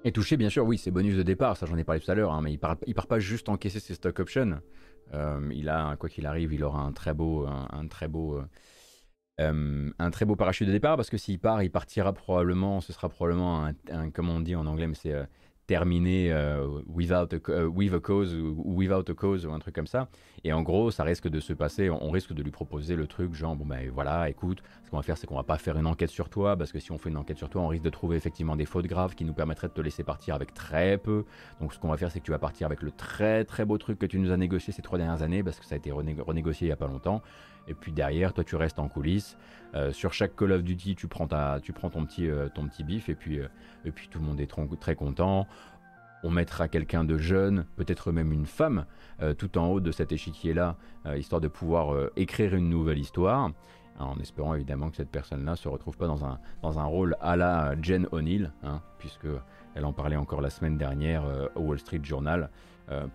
Et touché, bien sûr, oui, c'est bonus de départ, ça j'en ai parlé tout à l'heure, hein, mais il part, il part pas juste encaisser ses stock options. Euh, il a, quoi qu'il arrive, il aura un très beau, un, très beau, euh, euh, un très beau parachute de départ parce que s'il part, il partira probablement, ce sera probablement un, un comme on dit en anglais, mais c'est terminé euh, without a, euh, with a cause ou without a cause ou un truc comme ça. Et en gros, ça risque de se passer, on risque de lui proposer le truc genre, bon ben voilà, écoute, ce qu'on va faire, c'est qu'on va pas faire une enquête sur toi, parce que si on fait une enquête sur toi, on risque de trouver effectivement des fautes graves qui nous permettraient de te laisser partir avec très peu. Donc ce qu'on va faire, c'est que tu vas partir avec le très très beau truc que tu nous as négocié ces trois dernières années, parce que ça a été renégocié il y a pas longtemps. Et puis derrière, toi, tu restes en coulisses. Euh, sur chaque Call of Duty, tu prends, ta, tu prends ton, petit, euh, ton petit bif et puis, euh, et puis tout le monde est très content. On mettra quelqu'un de jeune, peut-être même une femme, tout en haut de cet échiquier-là, histoire de pouvoir écrire une nouvelle histoire. En espérant évidemment que cette personne-là se retrouve pas dans un, dans un rôle à la Jen O'Neill, hein, puisque elle en parlait encore la semaine dernière au Wall Street Journal,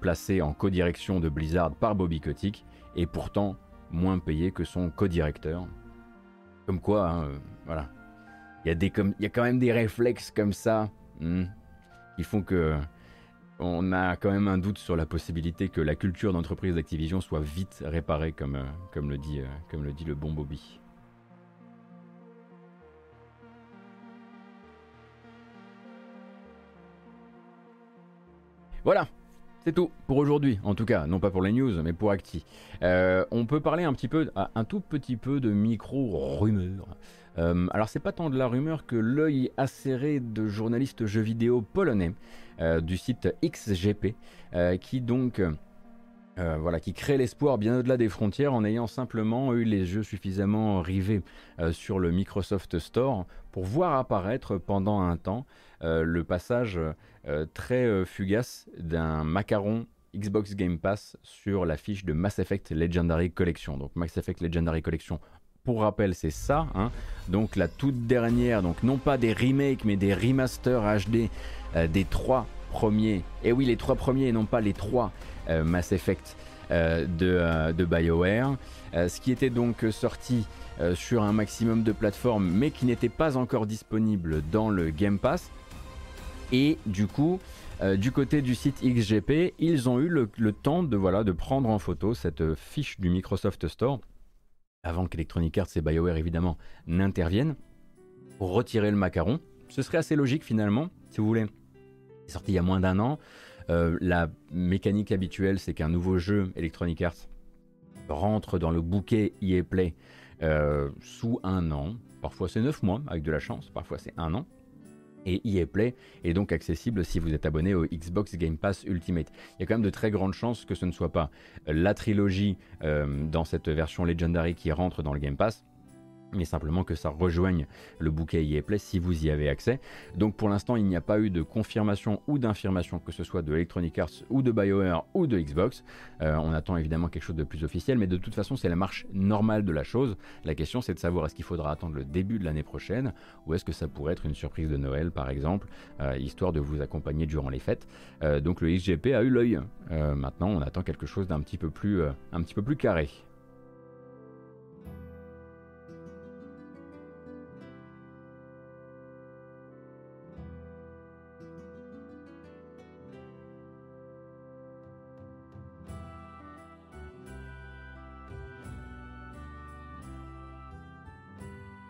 placée en co-direction de Blizzard par Bobby Kotick, et pourtant moins payé que son co-directeur. Comme quoi, hein, euh, voilà. Il y, a y a quand même des réflexes comme ça hmm, qui font que on a quand même un doute sur la possibilité que la culture d'entreprise d'Activision soit vite réparée, comme, euh, comme, le dit, euh, comme le dit le bon Bobby. Voilà, c'est tout pour aujourd'hui, en tout cas, non pas pour les news, mais pour Acti. Euh, on peut parler un petit peu, un tout petit peu de micro-rumeur. Euh, alors c'est pas tant de la rumeur que l'œil acéré de journalistes jeux vidéo polonais euh, du site XGP, qui donc voilà, qui crée l'espoir bien au-delà des frontières en ayant simplement eu les jeux suffisamment rivés sur le Microsoft Store pour voir apparaître pendant un temps le passage euh, très euh, fugace d'un macaron Xbox Game Pass sur la fiche de Mass Effect Legendary Collection. Donc Mass Effect Legendary Collection, pour rappel, c'est ça. Hein. Donc la toute dernière, donc non pas des remakes, mais des remasters HD euh, des trois premiers. Et oui, les trois premiers, et non pas les trois Mass Effect de, de, BioWare. ce qui était donc sorti sur un maximum de plateformes, mais qui n'était pas encore disponible dans le Game Pass. Et du coup, euh, du côté du site XGP, ils ont eu le, temps de, voilà, de prendre en photo cette fiche du Microsoft Store, avant qu'Electronic Arts et BioWare évidemment n'interviennent, pour retirer le macaron. Ce serait assez logique finalement, si vous voulez. C'est sorti il y a moins d'un an. Euh, la mécanique habituelle, c'est qu'un nouveau jeu Electronic Arts rentre dans le bouquet EA Play euh, sous un an. Parfois c'est neuf mois avec de la chance, parfois c'est un an et EA Play est donc accessible si vous êtes abonné au Xbox Game Pass Ultimate. Il y a quand même de très grandes chances que ce ne soit pas la trilogie euh, dans cette version Legendary qui rentre dans le Game Pass, mais simplement que ça rejoigne le bouquet EA si vous y avez accès. Donc pour l'instant, il n'y a pas eu de confirmation ou d'infirmation, que ce soit de Electronic Arts ou de BioWare ou de Xbox. Euh, on attend évidemment quelque chose de plus officiel, mais de toute façon, c'est la marche normale de la chose. La question, c'est de savoir est-ce qu'il faudra attendre le début de l'année prochaine ou est-ce que ça pourrait être une surprise de Noël, par exemple, euh, histoire de vous accompagner durant les fêtes. Euh, donc le XGP a eu l'œil. maintenant, on attend quelque chose d'un petit peu plus carré.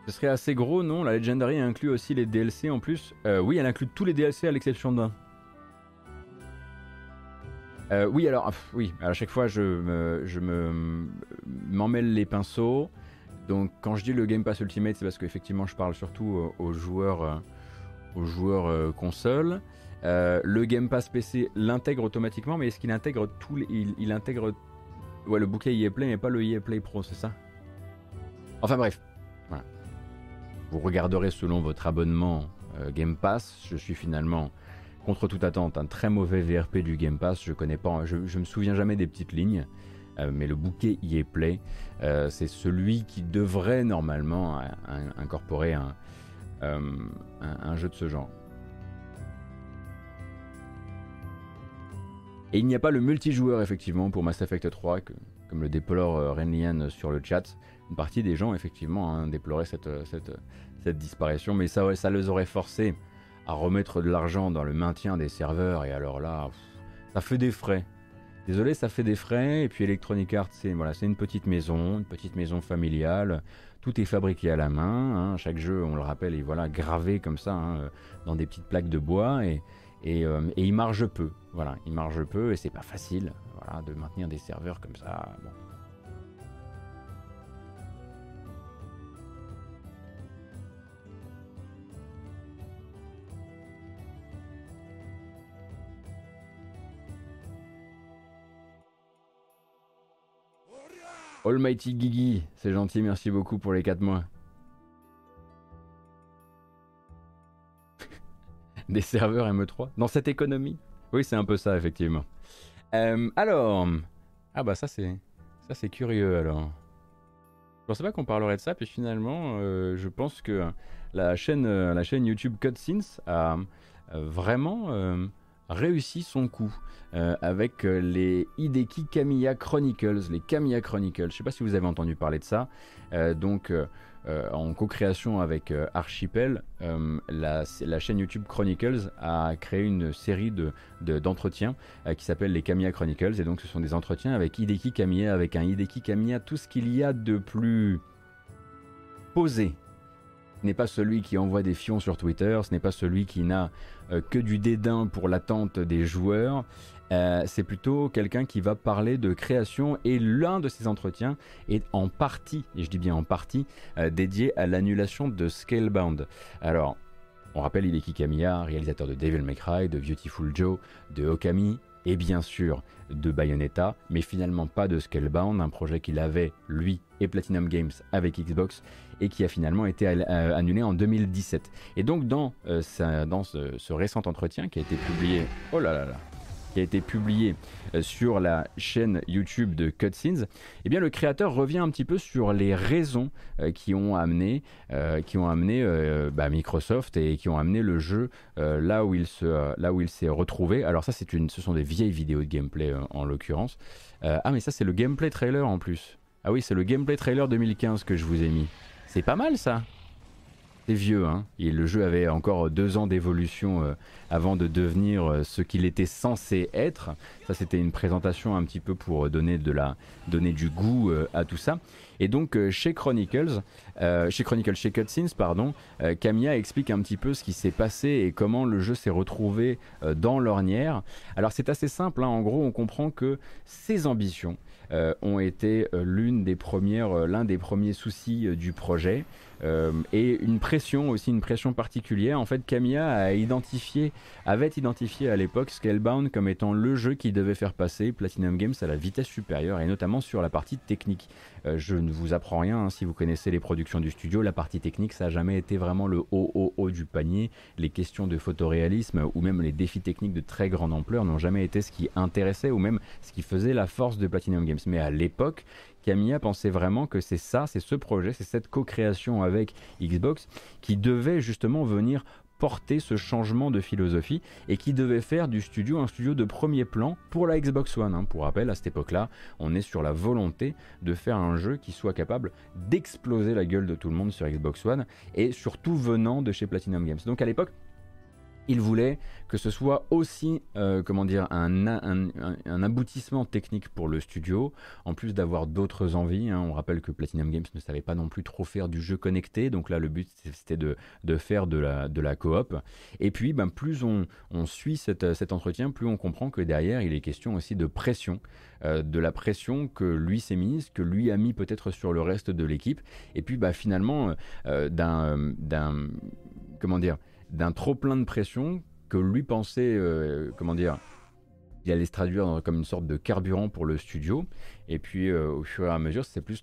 Ce serait assez gros, non? La Legendary inclut aussi les DLC en plus. Euh, oui, elle inclut tous les DLC à l'exception d'un. Euh, oui, alors, oui, à chaque fois je me, m'emmêle les pinceaux. Donc, quand je dis le Game Pass Ultimate, c'est parce qu'effectivement, je parle surtout aux joueurs, aux joueurs console. Euh, le Game Pass PC l'intègre automatiquement, mais est-ce qu'il intègre tout il, il, intègre le bouquet EA Play, mais pas le EA Play Pro, c'est ça? Enfin bref, vous regarderez selon votre abonnement euh, Game Pass. Je suis finalement, contre toute attente, un très mauvais VRP du Game Pass. Je connais pas, je, me souviens jamais des petites lignes. Euh, mais le bouquet play. Euh, c'est celui qui devrait normalement incorporer un, jeu de ce genre. Et il n'y a pas le multijoueur effectivement pour Mass Effect 3, que, comme le déplore Renlian sur le chat une partie des gens, effectivement, hein, déploraient cette, cette, cette, disparition, mais ça, les aurait forcés à remettre de l'argent dans le maintien des serveurs, et alors là, ça fait des frais. Désolé, ça fait des frais, et puis Electronic Arts, c'est voilà, une petite maison, une petite maison familiale, tout est fabriqué à la main, hein. chaque jeu, on le rappelle, est voilà, gravé comme ça, hein, dans des petites plaques de bois, et, euh, il marge peu, voilà, il marge peu, et c'est pas facile, de maintenir des serveurs comme ça. Almighty Gigi, c'est gentil, merci beaucoup pour les 4 mois. Des serveurs ME3 Dans cette économie? Oui, c'est un peu ça, effectivement. Euh, alors. Ah bah ça c'est. Ça c'est curieux alors. Je pensais pas qu'on parlerait de ça, puis finalement, euh, je pense que la chaîne, euh, la chaîne YouTube Cutscenes a vraiment réussi son coup. Euh, avec euh, les Hideki Kamiya Chronicles, les Kamiya Chronicles. Je ne sais pas si vous avez entendu parler de ça. Euh, donc, en co-création avec Archipel, la, chaîne YouTube Chronicles a créé une série d'entretiens de, qui s'appelle les Kamiya Chronicles. Et donc, ce sont des entretiens avec Hideki Kamiya, avec un Hideki Kamiya, tout ce qu'il y a de plus posé n'est pas celui qui envoie des fions sur Twitter, ce n'est pas celui qui n'a que du dédain pour l'attente des joueurs, euh, c'est plutôt quelqu'un qui va parler de création et l'un de ses entretiens est en partie, et je dis bien en partie, euh, dédié à l'annulation de Scalebound. Alors, on rappelle Hideki Kamiya, réalisateur de Devil May Cry, de Beautiful Joe, de Okami et bien sûr de Bayonetta, mais finalement pas de Scalebound, un projet qu'il avait lui et Platinum Games avec Xbox et qui a finalement été euh, annulé en 2017. Et donc dans, dans ce, ce récent entretien qui a été publié, oh là là qui a été publié euh, sur la chaîne YouTube de Cutscenes, eh bien le créateur revient un petit peu sur les raisons euh, qui ont amené, euh, bah, Microsoft et qui ont amené le jeu là où il s'est retrouvé. Alors ça ce sont des vieilles vidéos de gameplay en l'occurrence. ah mais ça c'est le gameplay trailer en plus. Ah oui c'est le gameplay trailer 2015 que je vous ai mis. C'est pas mal ça. C'est vieux, hein. Et le jeu avait encore deux ans d'évolution euh, avant de devenir euh, ce qu'il était censé être. Ça, c'était une présentation un petit peu pour donner de la, donner du goût euh, à tout ça. Et donc chez Chronicles, chez Chronicles, chez Cutscenes, pardon, Camilla explique un petit peu ce qui s'est passé et comment le jeu s'est retrouvé dans l'ornière. Alors c'est assez simple. Hein. En gros, on comprend que ses ambitions ont été l'une des premières, l'un des premiers soucis du projet. Euh, et une pression aussi, une pression particulière. En fait, Camilla avait identifié à l'époque Scalebound comme étant le jeu qui devait faire passer Platinum Games à la vitesse supérieure, et notamment sur la partie technique. Euh, je ne vous apprends rien hein, si vous connaissez les productions du studio, la partie technique, ça n'a jamais été vraiment le haut, haut, haut du panier. Les questions de photoréalisme ou même les défis techniques de très grande ampleur n'ont jamais été ce qui intéressait ou même ce qui faisait la force de Platinum Games. Mais à l'époque, Camilla pensait vraiment que c'est ça, c'est ce projet, c'est cette co-création avec Xbox qui devait justement venir porter ce changement de philosophie et qui devait faire du studio un studio de premier plan pour la Xbox One. Hein. Pour rappel, à cette époque-là, on est sur la volonté de faire un jeu qui soit capable d'exploser la gueule de tout le monde sur Xbox One et surtout venant de chez Platinum Games. Donc à l'époque, il voulait que ce soit aussi, euh, comment dire, un, un, aboutissement technique pour le studio, en plus d'avoir d'autres envies. Hein. On rappelle que Platinum Games ne savait pas non plus trop faire du jeu connecté, donc là le but c'était de, de, faire de la, de la coop. Et puis, ben, plus on, suit cet entretien, plus on comprend que derrière il est question aussi de pression, euh, de la pression que lui s'est mise, que lui a mis peut-être sur le reste de l'équipe, et puis bah, finalement euh, d'un, comment dire, d'un trop plein de pression que lui pensait, euh, comment dire, il allait se traduire comme une sorte de carburant pour le studio. Et puis euh, au fur et à mesure, c'est plus,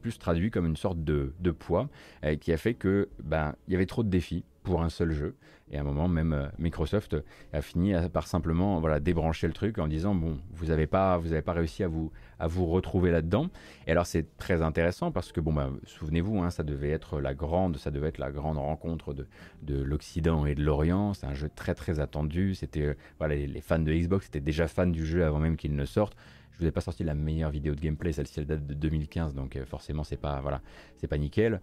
plus traduit comme une sorte de, poids euh, qui a fait que ben, il y avait trop de défis pour un seul jeu. Et à un moment, même euh, Microsoft a fini par simplement voilà, débrancher le truc en disant bon, vous n'avez pas, vous pas réussi à vous, à vous retrouver là-dedans. Et alors c'est très intéressant parce que bon, bah, souvenez-vous, hein, ça devait être la grande, ça devait être la grande rencontre de, de l'Occident et de l'Orient. C'est un jeu très très attendu. C'était euh, voilà, les, fans de Xbox étaient déjà fans du jeu avant même qu'il ne sorte. Je vous pas sorti la meilleure vidéo de gameplay, celle-ci elle date de 2015, donc euh, forcément c'est pas voilà, c'est pas nickel.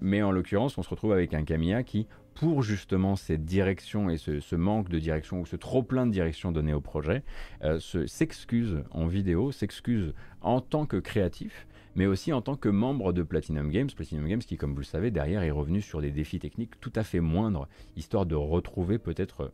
mais en l'occurrence, on se retrouve avec un Camilla qui pour justement cette direction et ce, manque de direction ou ce trop plein de direction donné au projet, euh, s'excuse en vidéo, s'excuse en tant que créatif, mais aussi en tant que membre de Platinum Games. Platinum Games qui, comme vous le savez, derrière est revenu sur des défis techniques tout à fait moindres, histoire de retrouver peut-être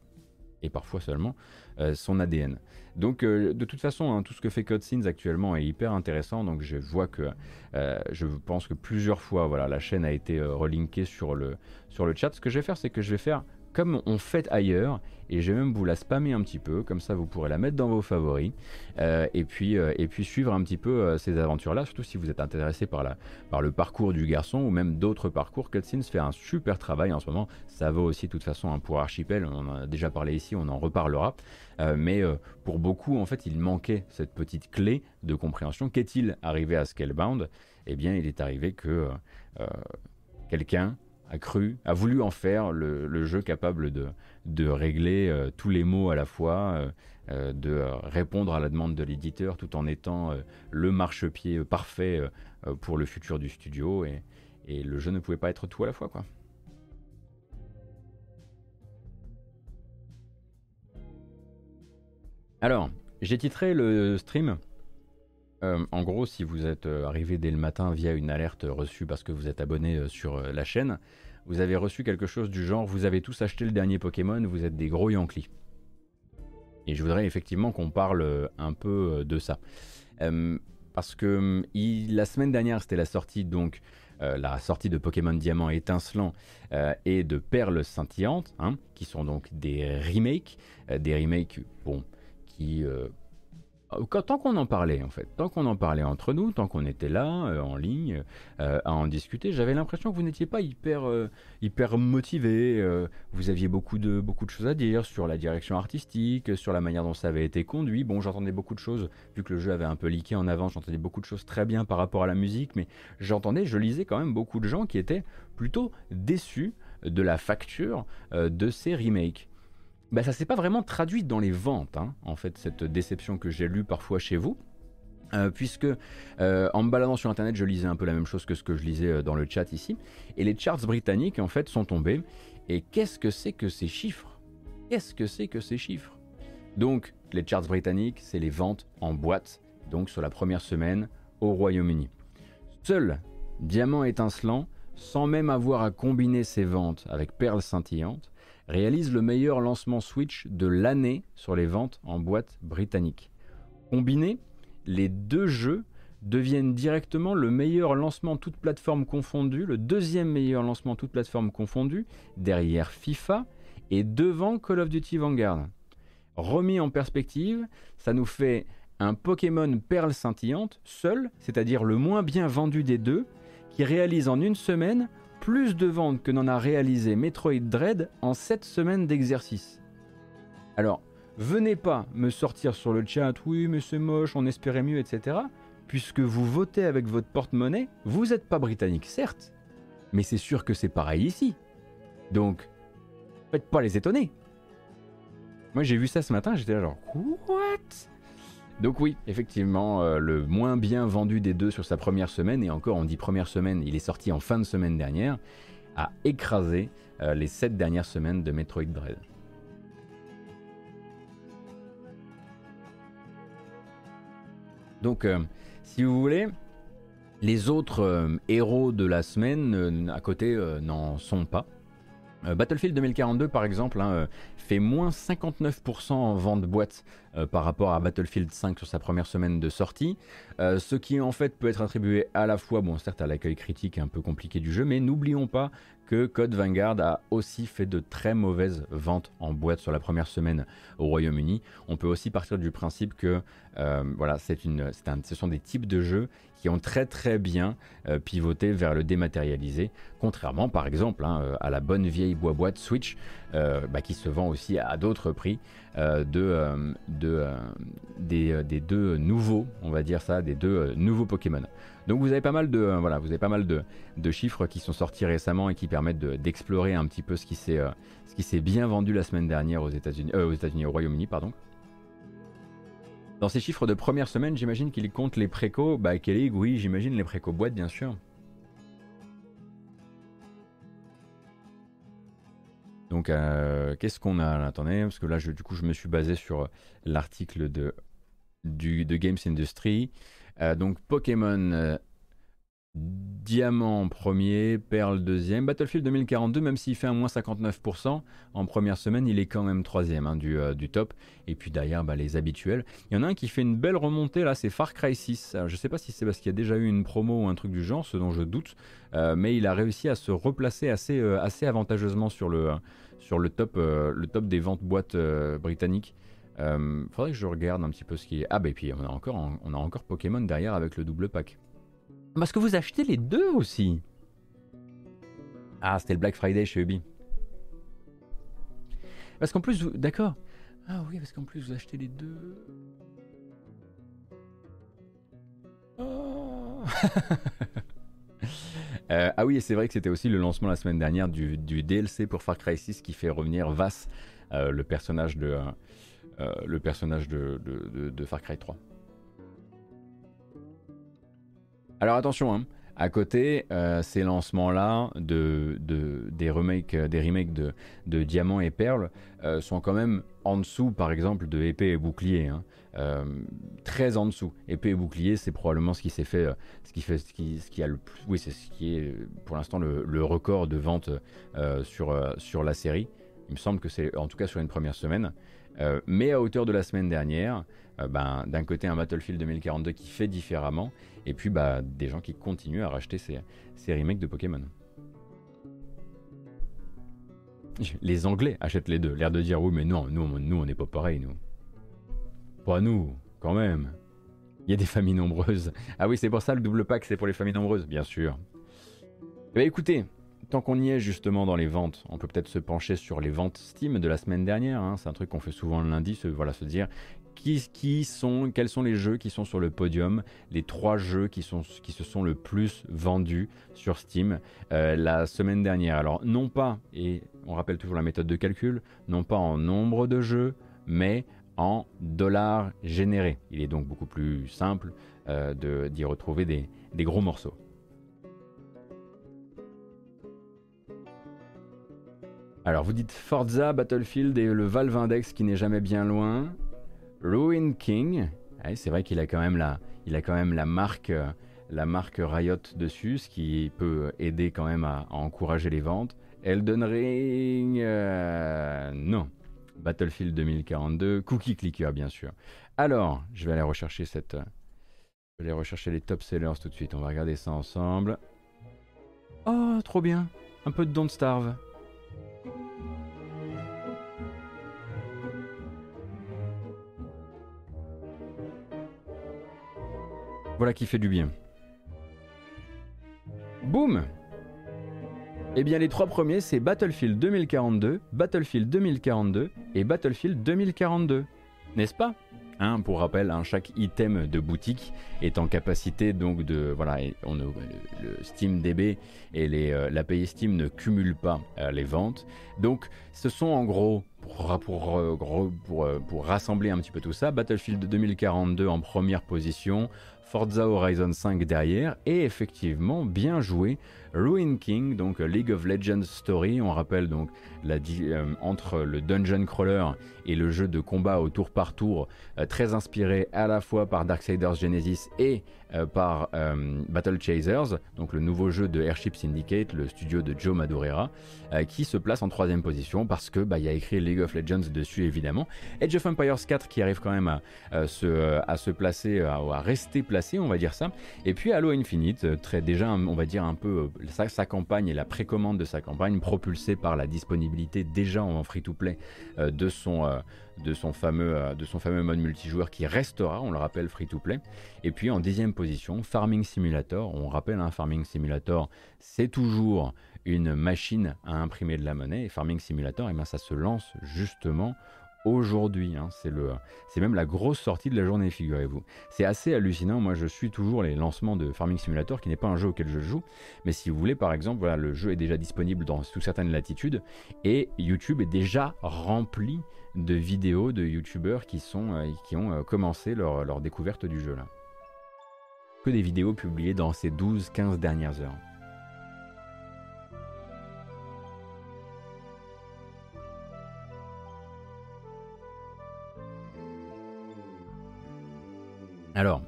et parfois seulement euh, son ADN. Donc euh, de toute façon, hein, tout ce que fait Cutscenes actuellement est hyper intéressant. Donc je vois que euh, je pense que plusieurs fois, voilà, la chaîne a été relinkée sur le sur le chat. Ce que je vais faire, c'est que je vais faire comme on fait ailleurs, et je vais même vous la spammer un petit peu, comme ça vous pourrez la mettre dans vos favoris, euh, et, puis, euh, et puis suivre un petit peu euh, ces aventures-là, surtout si vous êtes intéressé par, la, par le parcours du garçon ou même d'autres parcours. Cutscenes fait un super travail en ce moment, ça vaut aussi de toute façon hein, pour Archipel, on en a déjà parlé ici, on en reparlera, mais pour beaucoup en fait il manquait cette petite clé de compréhension. Qu'est-il arrivé à Scalebound? Eh bien il est arrivé que quelqu'un a cru, a voulu en faire le, jeu capable de, régler euh, tous les mots à la fois, euh, euh, de répondre à la demande de l'éditeur tout en étant le marchepied parfait pour le futur du studio. Et, et, le jeu ne pouvait pas être tout à la fois. quoi. Alors, j'ai titré le stream en gros, si vous êtes arrivé dès le matin via une alerte reçue parce que vous êtes abonné sur la chaîne, vous avez reçu quelque chose du genre vous avez tous acheté le dernier Pokémon, vous êtes des gros Yankees. Et je voudrais effectivement qu'on parle un peu de ça. parce que la semaine dernière, c'était la sortie donc la sortie de Pokémon Diamant étincelant et de Perles scintillantes, hein, qui sont donc des remakes, des remakes bon qui euh, tant qu'on en parlait en fait, tant qu'on en parlait entre nous, tant qu'on était là euh, en ligne euh, à en discuter, j'avais l'impression que vous n'étiez pas hyper motivé. vous aviez beaucoup de beaucoup de choses à dire sur la direction artistique, sur la manière dont ça avait été conduit. Bon, j'entendais beaucoup de choses vu que le jeu avait un peu leaké en avant. J'entendais beaucoup de choses très bien par rapport à la musique, mais j'entendais, je lisais quand même beaucoup de gens qui étaient plutôt déçus de la facture de ces remakes bah, ça s'est pas vraiment traduit dans les ventes, hein, en fait, cette déception que j'ai lue parfois chez vous. Euh, puisque euh, en me baladant sur internet, je lisais un peu la même chose que ce que je lisais euh, dans le chat ici, et les charts britanniques en fait sont tombés. Et qu'est-ce que c'est que ces chiffres? Qu'est-ce que c'est que ces chiffres? Donc les charts britanniques, c'est les ventes en boîte, donc sur la première semaine au Royaume-Uni. Seul Diamant étincelant, sans même avoir à combiner ses ventes avec Perles scintillantes, réalise le meilleur lancement Switch de l'année sur les ventes en boîte britannique. Combiné, les deux jeux devienne directement le meilleur lancement toute plateforme confondue, le deuxième meilleur lancement toute plateforme confondue, derrière FIFA et devant Call of Duty Vanguard. Remis en perspective, ça nous fait un Pokémon perle scintillante, seul, c'est-à-dire le moins bien vendu des deux, qui réalise en une semaine plus de ventes que n'en a réalisé Metroid Dread en 7 semaines d'exercice. Alors, venez pas me sortir sur le chat, oui mais c'est moche, on espérait mieux, etc. Puisque vous votez avec votre porte-monnaie, vous n'êtes pas britannique, certes, mais c'est sûr que c'est pareil ici. Donc, faites pas les étonner. Moi j'ai vu ça ce matin, j'étais là genre, what? Donc oui, effectivement, euh, le moins bien vendu des deux sur sa première semaine, et encore on dit première semaine, il est sorti en fin de semaine dernière, a écrasé euh, les sept dernières semaines de Metroid Dread. Donc, euh, si vous voulez, les autres héros de la semaine à côté n'en sont pas. Battlefield 2042, par exemple, hein, fait moins 59% en vente boîte euh, par rapport à Battlefield 5 sur sa première semaine de sortie, euh, ce qui en fait peut être attribué à la fois, bon certes à l'accueil critique un peu compliqué du jeu, mais n'oublions pas que Code Vanguard a aussi fait de très mauvaises ventes en boîte sur la première semaine au Royaume-Uni. On peut aussi partir du principe que euh, voilà, c'est une, un, ce sont des types de jeux qui ont très très bien pivoté vers le dématérialisé, contrairement par exemple hein, à la bonne vieille boîte Switch bah, qui se vend aussi à d'autres prix euh, de, euh, de euh, des, des, deux nouveaux, on va dire ça, des deux nouveaux Pokémon. Donc vous avez pas mal de voilà, vous avez pas mal de, de, chiffres qui sont sortis récemment et qui permettent d'explorer un petit peu ce qui s'est ce qui s'est bien vendu la semaine dernière aux États-Unis, aux États-Unis, au Royaume-Uni, pardon. Dans ces chiffres de première semaine, j'imagine qu'il compte les préco. Bah, Kelly, oui, j'imagine les préco boîtes, bien sûr. Donc, euh, qu'est-ce qu'on a Attendez, parce que là, du coup, je me suis basé sur l'article de Games Industry. Euh, donc, Pokémon euh, Diamant premier, Perle deuxième. Battlefield 2042, même s'il fait un moins 59%, en première semaine, il est quand même troisième hein, du, du, top. Et puis derrière, bah, les habituels. Il y en a un qui fait une belle remontée là, c'est Far Cry 6. Alors, je ne sais pas si c'est parce qu'il y a déjà eu une promo ou un truc du genre, ce dont je doute. mais il a réussi à se replacer assez, assez avantageusement sur le, sur le top, euh, des ventes boîtes euh, britanniques. Euh, faudrait que je regarde un petit peu ce qui est. Ah, bah, et puis on a encore, on a encore Pokémon derrière avec le double pack. Parce que vous achetez les deux aussi. Ah, c'était le Black Friday chez Ubi. Parce qu'en plus, vous... d'accord. Ah oui, parce qu'en plus, vous achetez les deux. Oh Euh, ah oui, c'est vrai que c'était aussi le lancement la semaine dernière du, DLC pour Far Cry 6 qui fait revenir Vass, euh, le personnage de, euh, le personnage de, Far Cry 3. Alors attention, hein, à côté, ces lancements-là de, des, remakes, remakes de, Diamant et Perle sont quand même en dessous, par exemple, de Épée et Bouclier. Hein. Euh, très en dessous. Épée et bouclier, c'est probablement ce qui s'est fait, euh, ce qui a le plus, oui, c'est ce qui est pour l'instant le, record de vente euh, sur, sur la série. Il me semble que c'est en tout cas sur une première semaine. mais à hauteur de la semaine dernière, ben, d'un côté un Battlefield 2042 qui fait différemment, et puis bah, des gens qui continuent à racheter ces, ces remakes de Pokémon. Les Anglais achètent les deux, l'air de dire oui mais non, nous, nous on n'est pas pareil nous. Pas nous, quand même. Il y a des familles nombreuses. Ah oui, c'est pour ça le double pack, c'est pour les familles nombreuses, bien sûr. Bah écoutez, tant qu'on y est justement dans les ventes, on peut peut-être se pencher sur les ventes Steam de la semaine dernière. Hein. C'est un truc qu'on fait souvent le lundi, se, voilà, se dire quels sont les jeux qui sont sur le podium, les trois jeux qui se sont le plus vendus sur Steam euh, la semaine dernière. Alors non pas, et on rappelle toujours la méthode de calcul, non pas en nombre de jeux, mais en dollars générés. Il est donc beaucoup plus simple euh, d'y retrouver des, gros morceaux. Alors vous dites Forza, Battlefield et le Valve Index qui n'est jamais bien loin. Ruin King, c'est vrai qu'il a quand même la, il a quand même la marque, la marque Riot dessus, ce qui peut aider quand même à, encourager les ventes. Elden Ring, euh, non. Battlefield 2042, Cookie Clicker bien sûr. Alors, je vais aller rechercher cette, Je vais aller rechercher les top sellers tout de suite. On va regarder ça ensemble. Oh, trop bien. Un peu de Don't Starve. Voilà qui fait du bien. Boum Eh bien les trois premiers c'est Battlefield 2042, Battlefield 2042 et Battlefield 2042. N'est-ce pas? Hein, pour rappel, hein, chaque item de boutique est en capacité donc de voilà, on, le, le Steam DB et les, euh, l'API Steam ne cumulent pas euh, les ventes. Donc, ce sont en gros pour, pour, euh, pour, pour, rassembler un petit peu tout ça, Battlefield 2042 en première position, Forza Horizon 5 derrière, et effectivement, bien joué, Ruin King, donc League of Legends Story. On rappelle donc la, euh, entre le dungeon crawler et le jeu de combat au tour par tour, euh, très inspiré à la fois par Darksiders Genesis et euh, par Battle Chasers, donc le nouveau jeu de Airship Syndicate, le studio de Joe Madureira, qui se place en troisième position parce que bah, y a écrit League of Legends dessus évidemment. Edge of Empires 4 qui arrive quand même à, se, à se placer, à, à, rester placé, on va dire ça. Et puis Halo Infinite, très déjà on va dire un peu sa, campagne et la précommande de sa campagne, propulsée par la disponibilité déjà en free-to-play euh, de, son, euh, de, fameux, euh, de son fameux mode multijoueur qui restera, on le rappelle, free-to-play. Et puis en dixième position, Farming Simulator. On rappelle, un hein, Farming Simulator, c'est toujours une machine à imprimer de la monnaie. Et Farming Simulator, et eh bien, ça se lance justement aujourd'hui. Hein. c'est le, c'est même la grosse sortie de la journée, figurez-vous. C'est assez hallucinant. Moi, je suis toujours les lancements de Farming Simulator, qui n'est pas un jeu auquel je joue, mais si vous voulez, par exemple, voilà, le jeu est déjà disponible dans sous certaines latitudes et YouTube est déjà rempli de vidéos de YouTubeurs qui sont, euh, qui ont euh, commencé leur, leur découverte du jeu là. Que des vidéos publiées dans ces 12-15 dernières heures. Alors,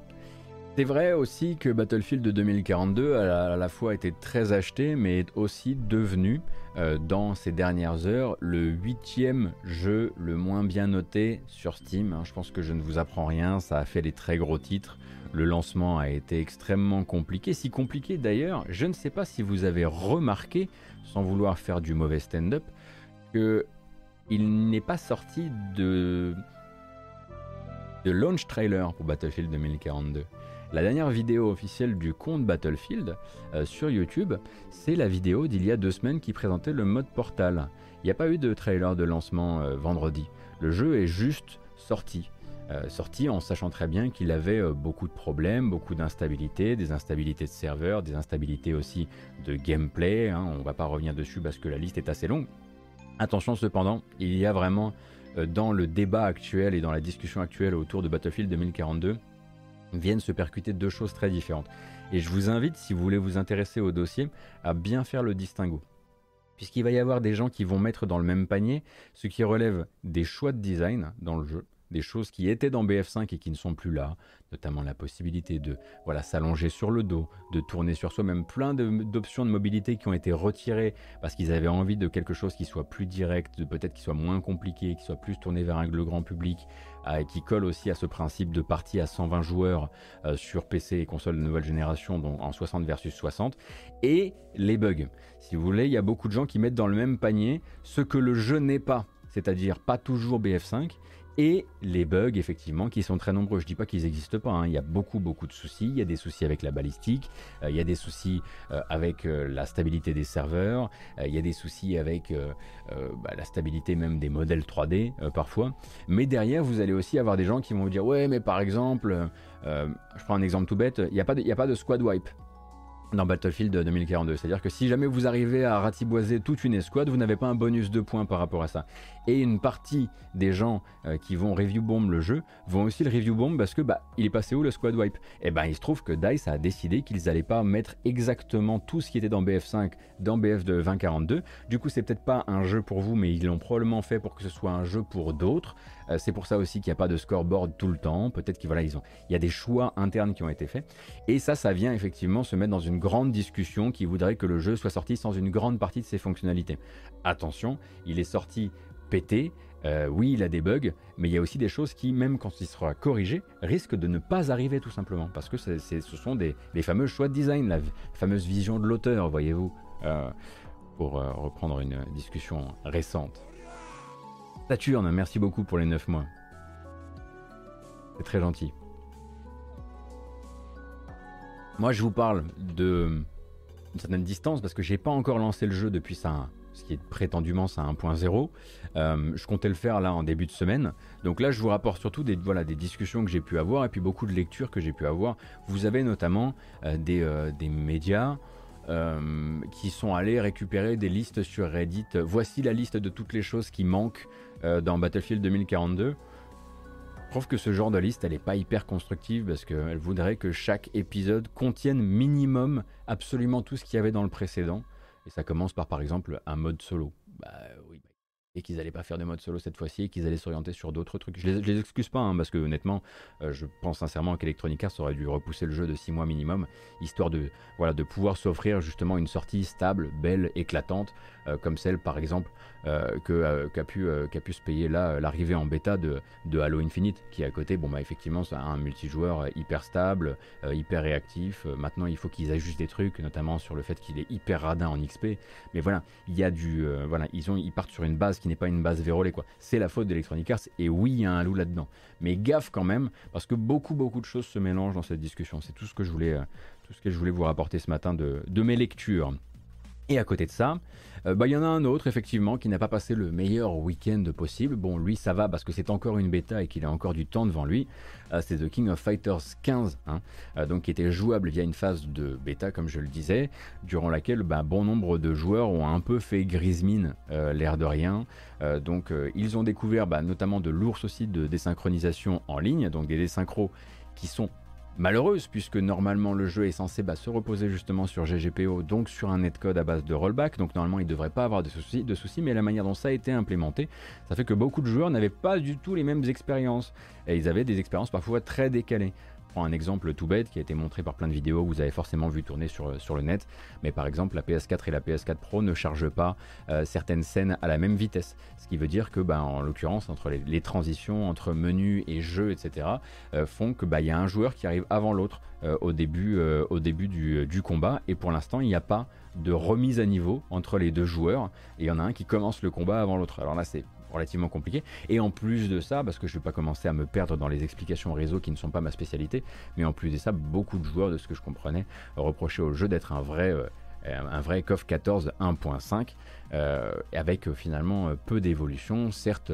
c'est vrai aussi que Battlefield 2042 a à la fois été très acheté, mais est aussi devenu, euh, dans ces dernières heures, le huitième jeu le moins bien noté sur Steam. Hein. Je pense que je ne vous apprends rien, ça a fait des très gros titres. Le lancement a été extrêmement compliqué, si compliqué d'ailleurs, je ne sais pas si vous avez remarqué, sans vouloir faire du mauvais stand-up, que il n'est pas sorti de de launch trailer pour Battlefield 2042. La dernière vidéo officielle du compte Battlefield euh, sur YouTube, c'est la vidéo d'il y a deux semaines qui présentait le mode Portal. Il n'y a pas eu de trailer de lancement euh, vendredi. Le jeu est juste sorti. Euh, sorti en sachant très bien qu'il avait beaucoup de problèmes, beaucoup d'instabilité, des instabilités de serveurs, des instabilités aussi de gameplay. Hein. On ne va pas revenir dessus parce que la liste est assez longue. Attention cependant, il y a vraiment dans le débat actuel et dans la discussion actuelle autour de Battlefield 2042 viennent se percuter deux choses très différentes. Et je vous invite, si vous voulez vous intéresser au dossier, à bien faire le distinguo. Puisqu'il va y avoir des gens qui vont mettre dans le même panier ce qui relève des choix de design dans le jeu, des choses qui étaient dans BF5 et qui ne sont plus là, notamment la possibilité de voilà s'allonger sur le dos, de tourner sur soi-même, plein d'options de, mobilité qui ont été retirées parce qu'ils avaient envie de quelque chose qui soit plus direct, peut-être qui soit moins compliqué, qui soit plus tourné vers un, le grand public, euh, qui colle aussi à ce principe de partie à 120 joueurs euh, sur PC et console de nouvelle génération, donc en 60 versus 60, et les bugs. Si vous voulez, il y a beaucoup de gens qui mettent dans le même panier ce que le jeu n'est pas, c'est-à-dire pas toujours BF5 et les bugs effectivement qui sont très nombreux. Je dis pas qu'ils n'existent pas, hein. il y a beaucoup beaucoup de soucis, il y a des soucis avec la balistique, euh, il y a des soucis euh, avec euh, la stabilité des serveurs, il y a des soucis avec la stabilité même des modèles 3D parfois. Mais derrière vous allez aussi avoir des gens qui vont vous dire ouais mais par exemple, je prends un exemple tout bête, il n'y a, a pas de squad wipe dans Battlefield 2042. C'est-à-dire que si jamais vous arrivez à ratiboiser toute une escouade, vous n'avez pas un bonus de points par rapport à ça. Et une partie des gens euh, qui vont review bomb le jeu vont aussi le review bomb parce que bah il est passé où le squad wipe? Et eh ben il se trouve que DICE a décidé qu'ils n'allaient pas mettre exactement tout ce qui était dans BF5 dans BF de 2042. Du coup c'est peut-être pas un jeu pour vous, mais ils l'ont probablement fait pour que ce soit un jeu pour d'autres. Euh, c'est pour ça aussi qu'il n'y a pas de scoreboard tout le temps. Peut-être qu'il ils ont, il y a des choix internes qui ont été faits. Et ça, ça vient effectivement se mettre dans une grande discussion qui voudrait que le jeu soit sorti sans une grande partie de ses fonctionnalités. Attention, il est sorti pété Euh, oui, il a des bugs, mais il y a aussi des choses qui, même quand il sera corrigé, risquent de ne pas arriver tout simplement, parce que ce sont des, les fameux choix de design, la fameuse vision de l'auteur, voyez-vous, euh, pour euh, reprendre une discussion récente. Saturne, merci beaucoup pour les 9 mois. C'est très gentil. Moi, je vous parle de une certaine distance parce que j'ai pas encore lancé le jeu depuis ça ce qui est prétendument ça 1.0. Euh, je comptais le faire là en début de semaine. Donc là, je vous rapporte surtout des, voilà, des discussions que j'ai pu avoir et puis beaucoup de lectures que j'ai pu avoir. Vous avez notamment euh, des, euh, des, médias qui sont allés récupérer des listes sur Reddit. Voici la liste de toutes les choses qui manquent dans Battlefield 2042. Je trouve que ce genre de liste, elle n'est pas hyper constructive parce qu'elle voudrait que chaque épisode contienne minimum absolument tout ce qu'il y avait dans le précédent. Et ça commence par par exemple un mode solo. Bah et qu'ils n'allaient pas faire de mode solo cette fois-ci qu'ils allaient s'orienter sur d'autres trucs. Je les, les excuse pas hein, parce que honnêtement, euh, je pense sincèrement qu'Electronic Arts aurait dû repousser le jeu de 6 mois minimum, histoire de, voilà, de pouvoir s'offrir justement une sortie stable, belle, éclatante, euh, comme celle par exemple euh, que qu'a pu, pu, se payer là l'arrivée en bêta de, de, Halo Infinite, qui à côté, bon bah effectivement, ça a un multijoueur hyper stable, hyper réactif. maintenant, il faut qu'ils ajustent des trucs, notamment sur le fait qu'il est hyper radin en XP. Mais voilà, il y a du, voilà, ils ont, ils partent sur une base qui n'est pas une base vérolée quoi. C'est la faute d'Electronic Arts et oui, il y a un loup là-dedans. Mais gaffe quand même parce que beaucoup beaucoup de choses se mélangent dans cette discussion. C'est tout ce que je voulais, euh, tout ce que je voulais vous rapporter ce matin de, de mes lectures. Et à côté de ça, euh, bah, il y en a un autre effectivement qui n'a pas passé le meilleur week-end possible. Bon, lui ça va parce que c'est encore une bêta et qu'il a encore du temps devant lui. Euh, c'est The King of Fighters 15, hein, euh, donc qui était jouable via une phase de bêta comme je le disais, durant laquelle bah, bon nombre de joueurs ont un peu fait grise l'air de rien. donc ils ont découvert bah, notamment de lourds aussi de désynchronisation en ligne, donc des désynchros qui sont malheureuse puisque normalement le jeu est censé bah, se reposer justement sur GGPO, donc sur un netcode à base de rollback, donc normalement il ne devrait pas avoir de soucis, de soucis, mais la manière dont ça a été implémenté, ça fait que beaucoup de joueurs n'avaient pas du tout les mêmes expériences, et ils avaient des expériences parfois très décalées prends un exemple tout bête qui a été montré par plein de vidéos vous avez forcément vu tourner sur, le net. Mais par exemple, la PS4 et la PS4 Pro ne chargent pas euh, certaines scènes à la même vitesse. Ce qui veut dire que, bah, en l'occurrence, entre les, transitions entre menu et jeu, etc., euh, font que bah, y a un joueur qui arrive avant l'autre euh, au début, au début du, du combat. Et pour l'instant, il n'y a pas de remise à niveau entre les deux joueurs. Et il y en a un qui commence le combat avant l'autre. Alors là, c'est relativement compliqué. Et en plus de ça, parce que je ne vais pas commencer à me perdre dans les explications réseau qui ne sont pas ma spécialité, mais en plus de ça, beaucoup de joueurs, de ce que je comprenais, reprochaient au jeu d'être un vrai... Euh, un KOF 14 1.5 avec euh, finalement euh, peu d'évolution, certes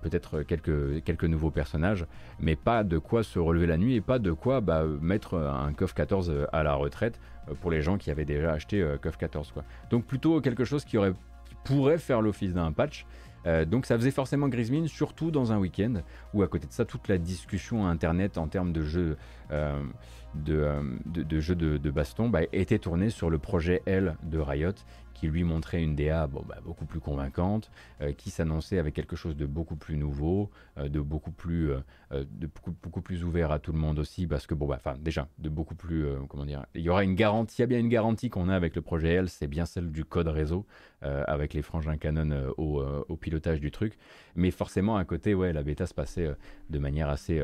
peut-être quelques, quelques nouveaux personnages, mais pas de quoi se relever la nuit et pas de quoi bah, mettre un KOF 14 à la retraite pour les gens qui avaient déjà acheté KOF 14. Quoi. Donc plutôt quelque chose qui, aurait, qui pourrait faire l'office d'un patch, euh, donc ça faisait forcément grise surtout dans un week-end où à côté de ça, toute la discussion internet en termes de jeux euh, euh, de, baston bah, était tournée sur le projet L de Riot qui lui montrait une DA bah, beaucoup plus convaincante, euh, qui s'annonçait avec quelque chose de beaucoup plus nouveau, euh, de, beaucoup plus, euh, de beaucoup, beaucoup, plus ouvert à tout le monde aussi, parce que, bon, bah, enfin, déjà, de beaucoup plus, comment dire, il y aura une garantie, il y a bien une garantie qu'on a avec le projet L, c'est bien celle du code réseau, avec les frangins Canon au, au, pilotage du truc, mais forcément, à côté, ouais, la bêta se passait de manière assez,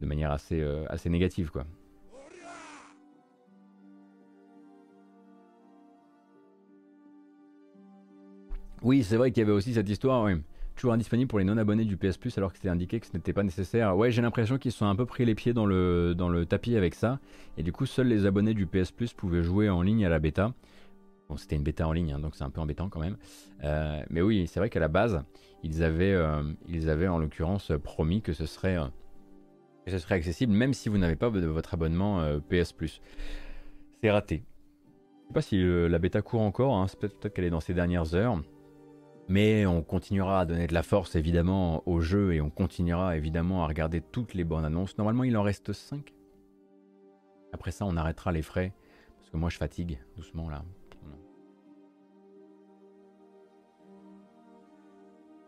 de manière assez, assez négative, quoi. Oui, c'est vrai qu'il y avait aussi cette histoire, oui. Toujours indisponible pour les non-abonnés du PS Plus alors que c'était indiqué que ce n'était pas nécessaire. Ouais, j'ai l'impression qu'ils sont un peu pris les pieds dans le, tapis avec ça. Et du coup, seuls les abonnés du PS Plus pouvaient jouer en ligne à la bêta. Bon, c'était une bêta en ligne, hein, donc c'est un peu embêtant quand même. Euh, mais oui, c'est vrai qu'à la base, ils avaient, euh, en l'occurrence promis que ce serait, euh, que ce serait accessible même si vous n'avez pas votre abonnement PS Plus. C'est raté. Je sais pas si la bêta court encore, hein, peut-être qu'elle est dans ses dernières heures. Mais on continuera à donner de la force évidemment au jeu et on continuera évidemment à regarder toutes les bonnes annonces. Normalement il en reste 5. Après ça on arrêtera les frais. Parce que moi je fatigue doucement là.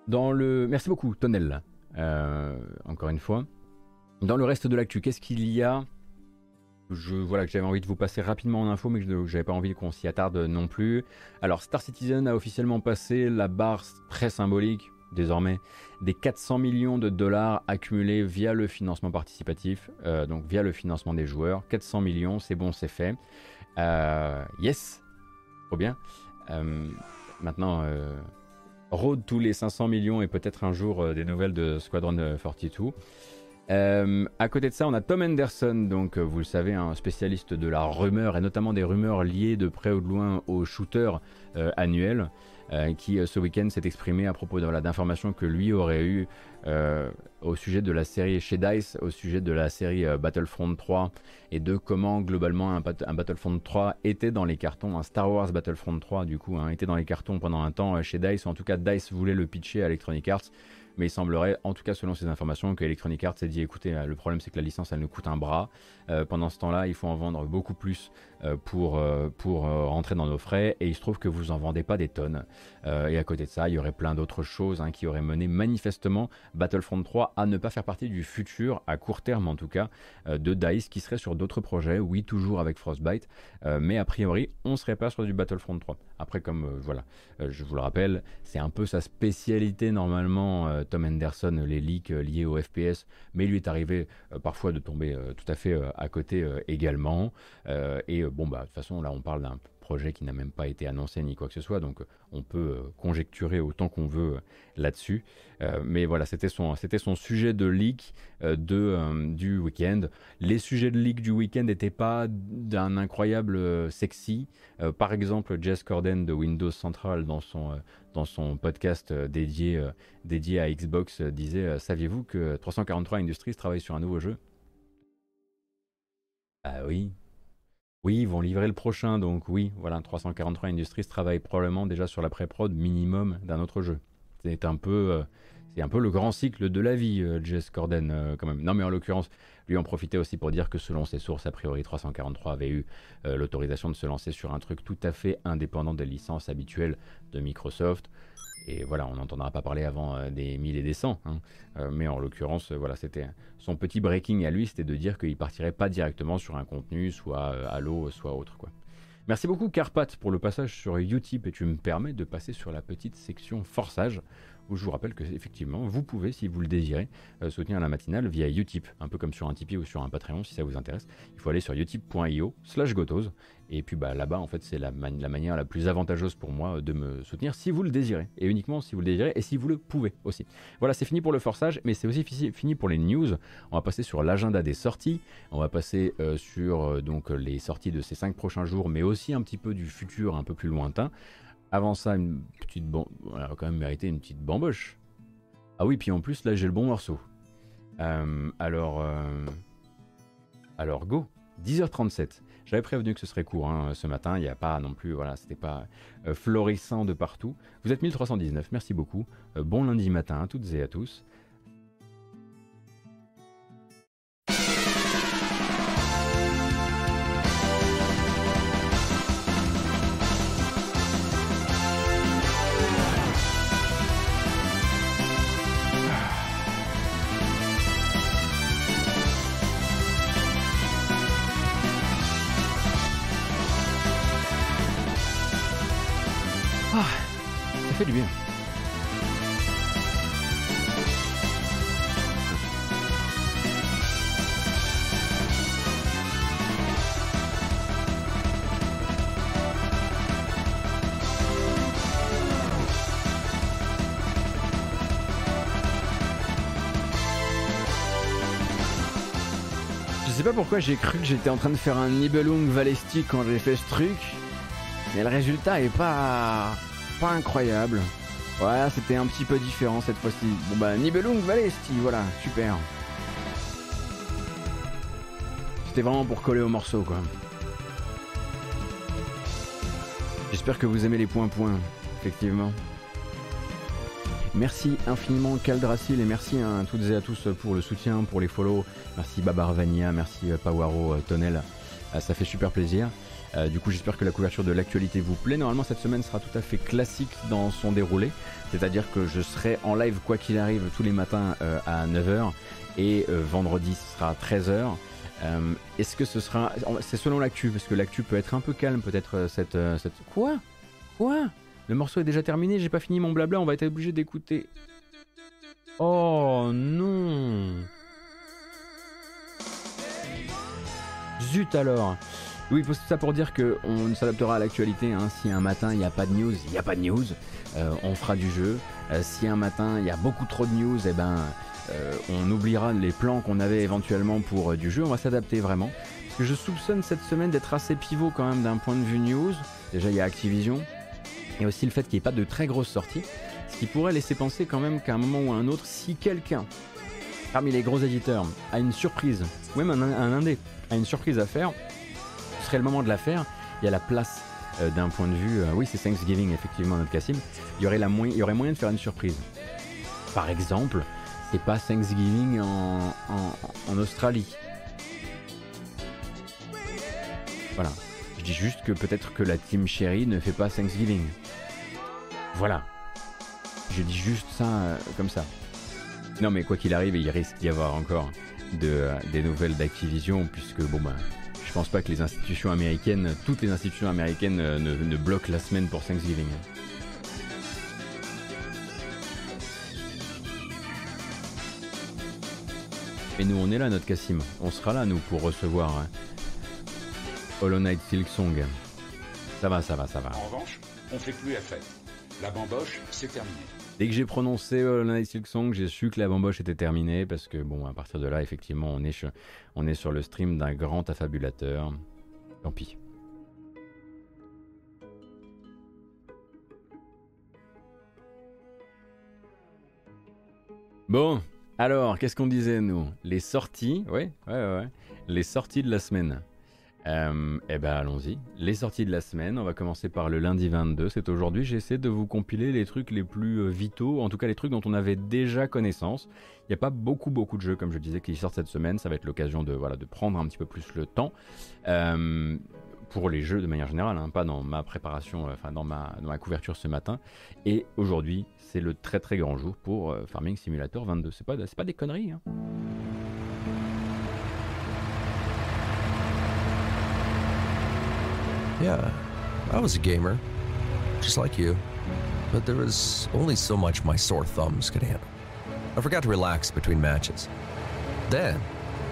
Dans le... Merci beaucoup Tonel. Euh, encore une fois. Dans le reste de l'actu, qu'est-ce qu'il y a? Voilà, que j'avais envie de vous passer rapidement en info, mais que j'avais pas envie qu'on s'y attarde non plus. Alors, Star Citizen a officiellement passé la barre très symbolique, désormais des 400 millions de dollars accumulés via le financement participatif, donc via le financement des joueurs. 400 millions, c'est bon, c'est fait. yes, trop bien. maintenant, road tous les 500 millions et peut-être un jour des nouvelles de Squadron 42. Euh, à côté de ça, on a Tom Henderson, donc euh, vous le savez, un spécialiste de la rumeur et notamment des rumeurs liées de près ou de loin au shooter euh, annuel, qui ce week-end s'est exprimé à propos d'informations que lui aurait eu au sujet de la série chez Dice, au sujet de la série Battlefront 3 et de comment globalement un, Battlefront 3 était dans les cartons, un Star Wars Battlefront 3 du coup, hein, était dans les cartons pendant un temps chez Dice, ou en tout cas Dice voulait le pitcher à Electronic Arts mais il semblerait, en tout cas selon ces informations, que Electronic Arts s'est dit écoutez, le problème c'est que la licence elle nous coûte un bras. Euh, pendant ce temps-là, il faut en vendre beaucoup plus euh, pour, pour rentrer dans nos frais, et il se trouve que vous en vendez pas des tonnes. et à côté de ça, il y aurait plein d'autres choses hein, qui auraient mené manifestement Battlefront 3 à ne pas faire partie du futur, à court terme en tout cas, de DICE qui serait sur d'autres projets, oui, toujours avec Frostbite, mais a priori, on serait pas sur du Battlefront 3. Après, comme voilà, je vous le rappelle, c'est un peu sa spécialité normalement Tom Henderson les leaks euh, liés au FPS, mais il lui est arrivé euh, parfois de tomber euh, tout à fait à côté également. et bon, bah, de toute façon, là, on parle d'un projet qui n'a même pas été annoncé ni quoi que ce soit, donc on peut conjecturer autant qu'on veut là-dessus. mais voilà, c'était son, c'était son sujet de leak de, du week-end. Les sujets de leak du week-end n'étaient pas d'un incroyable sexy. par exemple, Jess Corden de Windows Central dans son, dans son podcast euh, dédié, euh, dédié à Xbox, euh, disait Saviez-vous que 343 Industries travaille sur un nouveau jeu? Ah oui. Oui, ils vont livrer le prochain, donc oui, voilà, 343 Industries travaille probablement déjà sur la pré-prod minimum d'un autre jeu. C'est un peu. C'est un peu le grand cycle de la vie, Jess Corden, quand même. Non, mais en l'occurrence, lui en profitait aussi pour dire que selon ses sources, a priori 343 avait eu l'autorisation de se lancer sur un truc tout à fait indépendant des licences habituelles de Microsoft. Et voilà, on n'entendra pas parler avant euh, des 1000 et des 100. Hein. Euh, mais en l'occurrence, euh, voilà, c'était son petit breaking à lui, c'était de dire qu'il partirait pas directement sur un contenu, soit Halo, soit autre. Merci beaucoup Carpat pour le passage sur Utip et tu me permets de passer sur la petite section forçage où je vous rappelle que effectivement vous pouvez, si vous le désirez, soutenir la matinale via Utip, un peu comme sur un Tipeee ou sur un Patreon si ça vous intéresse. Il faut aller sur utip.io slash gotos et puis bah, là-bas, en fait, c'est la, manière la plus avantageuse pour moi de me soutenir si vous le désirez. Et uniquement si vous le désirez et si vous le pouvez aussi. Voilà, c'est fini pour le forçage, mais c'est aussi fini pour les news. On va passer sur l'agenda des sorties. On va passer euh, sur euh, donc les sorties de ces cinq prochains jours, mais aussi un petit peu du futur un peu plus lointain. Avant ça, une petite bon... on va quand même mériter une petite bamboche. Ah oui, puis en plus, là, j'ai le bon morceau. Euh, alors... Alors, go 10h37. J'avais prévenu que ce serait court hein, ce matin, il n'y a pas non plus, voilà, c'était pas euh, florissant de partout. Vous êtes 1319, merci beaucoup. Euh, bon lundi matin à toutes et à tous. Je sais pas pourquoi j'ai cru que j'étais en train de faire un Nibelung Valestic quand j'ai fait ce truc, mais le résultat est pas incroyable. Voilà, c'était un petit peu différent cette fois-ci. Bon bah Nibelung Valesti, voilà, super. C'était vraiment pour coller au morceau quoi. J'espère que vous aimez les points-points, effectivement. Merci infiniment Caldracil et merci à toutes et à tous pour le soutien, pour les follow. Merci Babarvania, merci Pawaro, Tonel. Ah, ça fait super plaisir. Euh, du coup, j'espère que la couverture de l'actualité vous plaît. Normalement, cette semaine sera tout à fait classique dans son déroulé. C'est-à-dire que je serai en live quoi qu'il arrive tous les matins euh, à 9h et euh, vendredi ce sera à 13h. Est-ce que ce sera... C'est selon l'actu, parce que l'actu peut être un peu calme peut-être cette, cette... Quoi? Quoi? Le morceau est déjà terminé, j'ai pas fini mon blabla, on va être obligé d'écouter... Oh non Zut alors Oui, tout ça pour dire qu'on s'adaptera à l'actualité. Hein. Si un matin il n'y a pas de news, il n'y a pas de news. Euh, on fera du jeu. Euh, si un matin il y a beaucoup trop de news, eh ben, euh, on oubliera les plans qu'on avait éventuellement pour du jeu. On va s'adapter vraiment. Parce que je soupçonne cette semaine d'être assez pivot quand même d'un point de vue news. Déjà, il y a Activision. Et aussi le fait qu'il n'y ait pas de très grosses sorties. Ce qui pourrait laisser penser quand même qu'à un moment ou à un autre, si quelqu'un parmi les gros éditeurs a une surprise, ou même un, indé a une surprise à faire, ce serait le moment de la faire. Il y a la place euh, d'un point de vue. Euh, oui, c'est Thanksgiving, effectivement, notre Cassim. Il y, aurait la il y aurait moyen de faire une surprise. Par exemple, c'est pas Thanksgiving en, Australie. Voilà. Je dis juste que peut-être que la team Cherry ne fait pas Thanksgiving. Voilà. Je dis juste ça euh, comme ça. Non mais quoi qu'il arrive, il risque d'y avoir encore de, des nouvelles d'Activision puisque bon bah je pense pas que les institutions américaines, toutes les institutions américaines euh, ne, bloquent la semaine pour Thanksgiving. Et nous on est là notre Cassim, on sera là nous pour recevoir hein, Hollow Knight Silk Song. Ça va, ça va, ça va. En revanche, on fait plus la fête. La bamboche, c'est terminé. Dès que j'ai prononcé Knight Silk Song, j'ai su que la bamboche était terminée parce que, bon, à partir de là, effectivement, on est, on est sur le stream d'un grand affabulateur. Tant pis. Bon, alors, qu'est-ce qu'on disait, nous? Les sorties, ouais, ouais, ouais, les sorties de la semaine. Euh, eh ben allons-y. Les sorties de la semaine, on va commencer par le lundi 22, c'est aujourd'hui. J'essaie de vous compiler les trucs les plus euh, vitaux, en tout cas les trucs dont on avait déjà connaissance. Il n'y a pas beaucoup beaucoup de jeux, comme je disais, qui sortent cette semaine. Ça va être l'occasion de, voilà, de prendre un petit peu plus le temps. Euh, pour les jeux de manière générale, hein, pas dans ma préparation, enfin dans ma, dans ma couverture ce matin. Et aujourd'hui, c'est le très très grand jour pour Farming Simulator 22. C'est pas, pas des conneries. Hein. Yeah, I was a gamer, just like you. But there was only so much my sore thumbs could handle. I forgot to relax between matches. Then,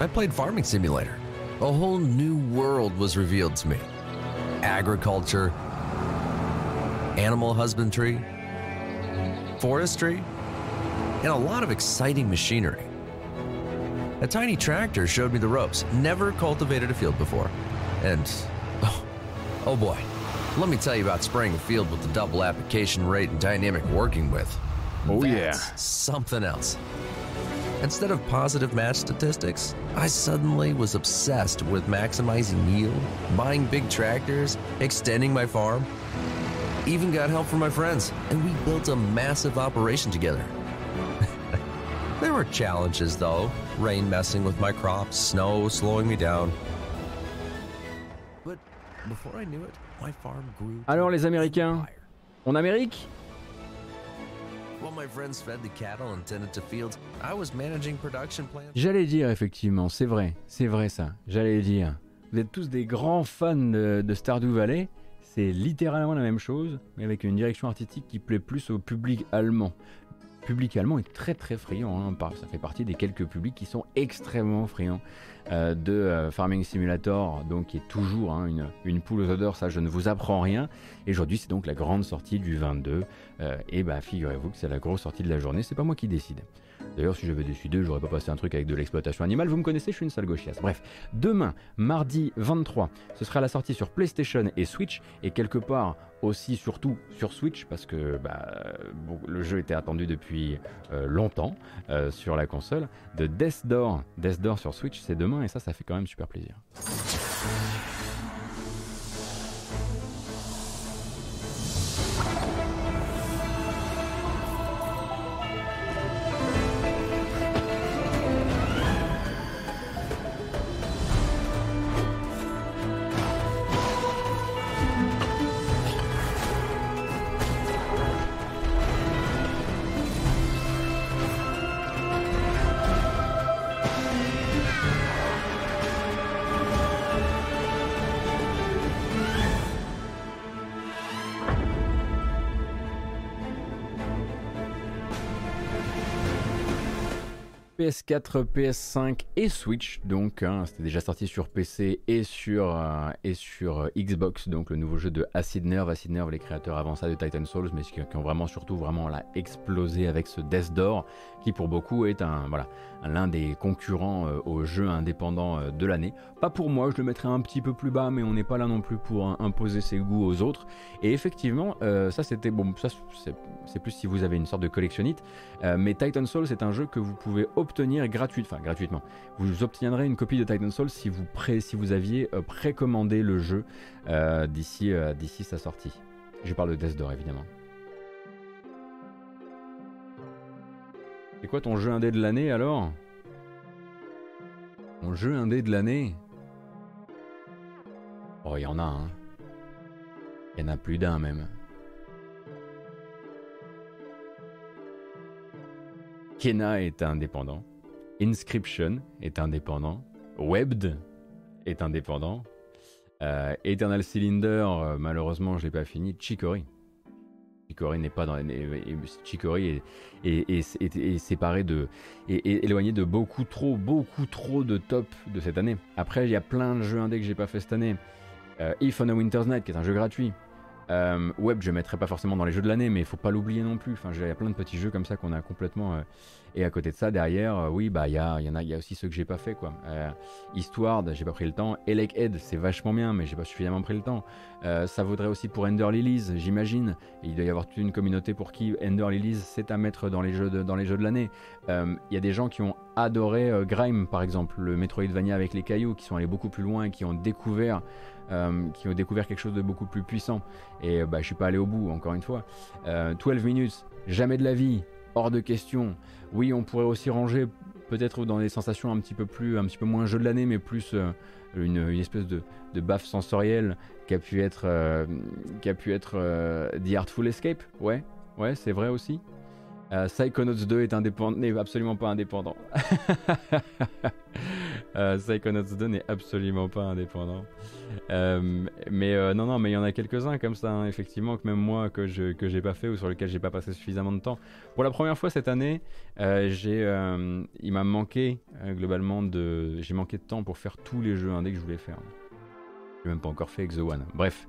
I played Farming Simulator. A whole new world was revealed to me agriculture, animal husbandry, forestry, and a lot of exciting machinery. A tiny tractor showed me the ropes. Never cultivated a field before. And Oh Oh, boy, let me tell you about spraying a field with the double application rate and dynamic working with. Oh That's yeah. Something else. Instead of positive match statistics, I suddenly was obsessed with maximizing yield, buying big tractors, extending my farm. Even got help from my friends, and we built a massive operation together. there were challenges though rain messing with my crops, snow slowing me down, Alors les Américains, on Amérique? J'allais dire effectivement, c'est vrai, c'est vrai ça, j'allais dire. Vous êtes tous des grands fans de, Stardew Valley, c'est littéralement la même chose, mais avec une direction artistique qui plaît plus au public allemand. Le public allemand est très très friand, hein, ça fait partie des quelques publics qui sont extrêmement friands euh, de euh, Farming Simulator, donc qui est toujours hein, une, poule aux odeurs, ça je ne vous apprends rien. Et aujourd'hui c'est donc la grande sortie du 22, euh, et bah figurez-vous que c'est la grosse sortie de la journée, c'est pas moi qui décide. D'ailleurs, si j'avais décidé, j'aurais pas passé un truc avec de l'exploitation animale. Vous me connaissez, je suis une sale gauchiasse. Bref, demain, mardi 23, ce sera la sortie sur PlayStation et Switch, et quelque part aussi, surtout sur Switch, parce que bah, le jeu était attendu depuis euh, longtemps euh, sur la console, de Death Door. Death Door sur Switch, c'est demain, et ça, ça fait quand même super plaisir. PS4, PS5 et Switch, donc hein, c'était déjà sorti sur PC et sur, euh, et sur euh, Xbox, donc le nouveau jeu de Acid Nerve, Acid Nerve, les créateurs avant ça de Titan Souls, mais qui, ont vraiment surtout vraiment là, explosé avec ce Death Door, qui pour beaucoup est un voilà l'un des concurrents euh, au jeu indépendant de l'année. Pas pour moi, je le mettrais un petit peu plus bas, mais on n'est pas là non plus pour imposer ses goûts aux autres. Et effectivement, ça c'était bon, ça c'est plus si vous avez une sorte de collectionnite, mais Titan Souls c'est un jeu que vous pouvez obtenir gratuitement, enfin gratuitement. Vous obtiendrez une copie de Titan Souls si vous, pré, si vous aviez euh, précommandé le jeu euh, d'ici euh, d'ici sa sortie. Je parle de Death Door évidemment. C'est quoi ton jeu indé de l'année alors? Mon jeu indé de l'année? Oh, il y en a un. Hein. Il y en a plus d'un même. Kena est indépendant. Inscription est indépendant. Webbed est indépendant. Euh, Eternal Cylinder, euh, malheureusement, je l'ai pas fini. Chicory. Chicory n'est pas dans Chicory est, séparé de est, éloigné de beaucoup trop beaucoup trop de top de cette année. Après, il y a plein de jeux indés que j'ai pas fait cette année. Euh, If on a Winter's Night, qui est un jeu gratuit. Euh, Web, je mettrai pas forcément dans les jeux de l'année, mais il faut pas l'oublier non plus. Enfin, il y a plein de petits jeux comme ça qu'on a complètement. Euh, et à côté de ça, derrière, euh, oui, bah il y, a, en a, y a aussi ceux que j'ai pas fait quoi. Histoire, j'ai pas pris le temps. Elec Head, c'est vachement bien, mais j'ai pas suffisamment pris le temps. ça vaudrait aussi pour Ender Lilies, j'imagine. Il doit y avoir toute une communauté pour qui Ender Lilies c'est à mettre dans les jeux de, dans les jeux de l'année. Il y a des gens qui ont adoré Grime par exemple, le Metroidvania avec les cailloux, qui sont allés beaucoup plus loin et qui ont découvert euh, qui ont découvert quelque chose de beaucoup plus puissant. Et bah, je suis pas allé au bout, encore une fois. 12 euh, minutes, jamais de la vie, hors de question. Oui, on pourrait aussi ranger peut-être dans des sensations un petit peu plus, un petit peu moins jeu de l'année, mais plus euh, une, espèce de, de baffe sensorielle qui a pu être, qui a pu être The Artful Escape. Ouais, ouais, c'est vrai aussi. Psychonauts 2 est indépendant, n'est absolument pas indépendant. euh, Psychonauts 2 n'est absolument pas indépendant. Euh, mais euh, non, non, mais il y en a quelques-uns comme ça, hein, effectivement, que même moi, que je que pas fait ou sur lesquels j'ai pas passé suffisamment de temps. Pour la première fois cette année, euh, j'ai, il m'a manqué globalement de, j'ai manqué de temps pour faire tous les jeux indés que je voulais faire. J'ai même pas encore fait Exo One. Bref,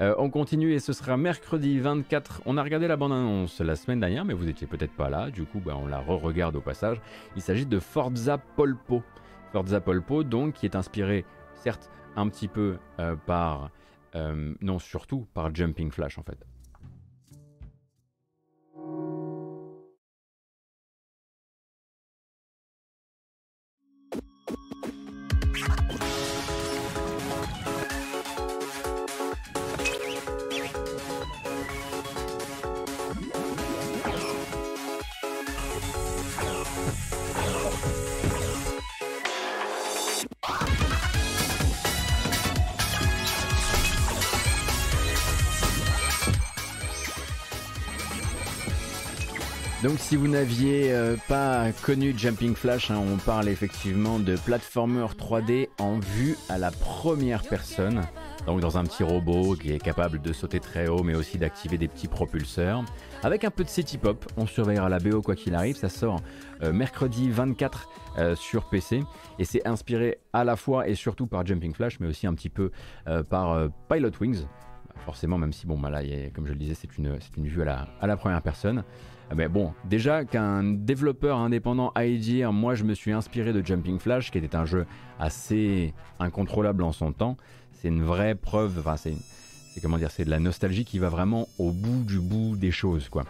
on continue et ce sera mercredi 24. On a regardé la bande-annonce la semaine dernière, mais vous étiez peut-être pas là. Du coup, bah, on la re-regarde au passage. Il s'agit de Forza Polpo. Polpo, donc, qui est inspiré, certes, un petit peu euh, par, euh, non surtout par Jumping Flash en fait. Donc si vous n'aviez euh, pas connu Jumping Flash, hein, on parle effectivement de platformer 3D en vue à la première personne. Donc dans un petit robot qui est capable de sauter très haut mais aussi d'activer des petits propulseurs. Avec un peu de city pop, on surveillera la BO quoi qu'il arrive. Ça sort euh, mercredi 24 euh, sur PC et c'est inspiré à la fois et surtout par Jumping Flash mais aussi un petit peu par Pilot Wings. Forcément même si bon bah là comme je le disais c'est une, vue à la première personne. Mais bon, déjà qu'un développeur indépendant aille dire, moi je me suis inspiré de Jumping Flash, qui était un jeu assez incontrôlable en son temps, c'est une vraie preuve, enfin c'est, comment dire, c'est de la nostalgie qui va vraiment au bout du bout des choses, quoi.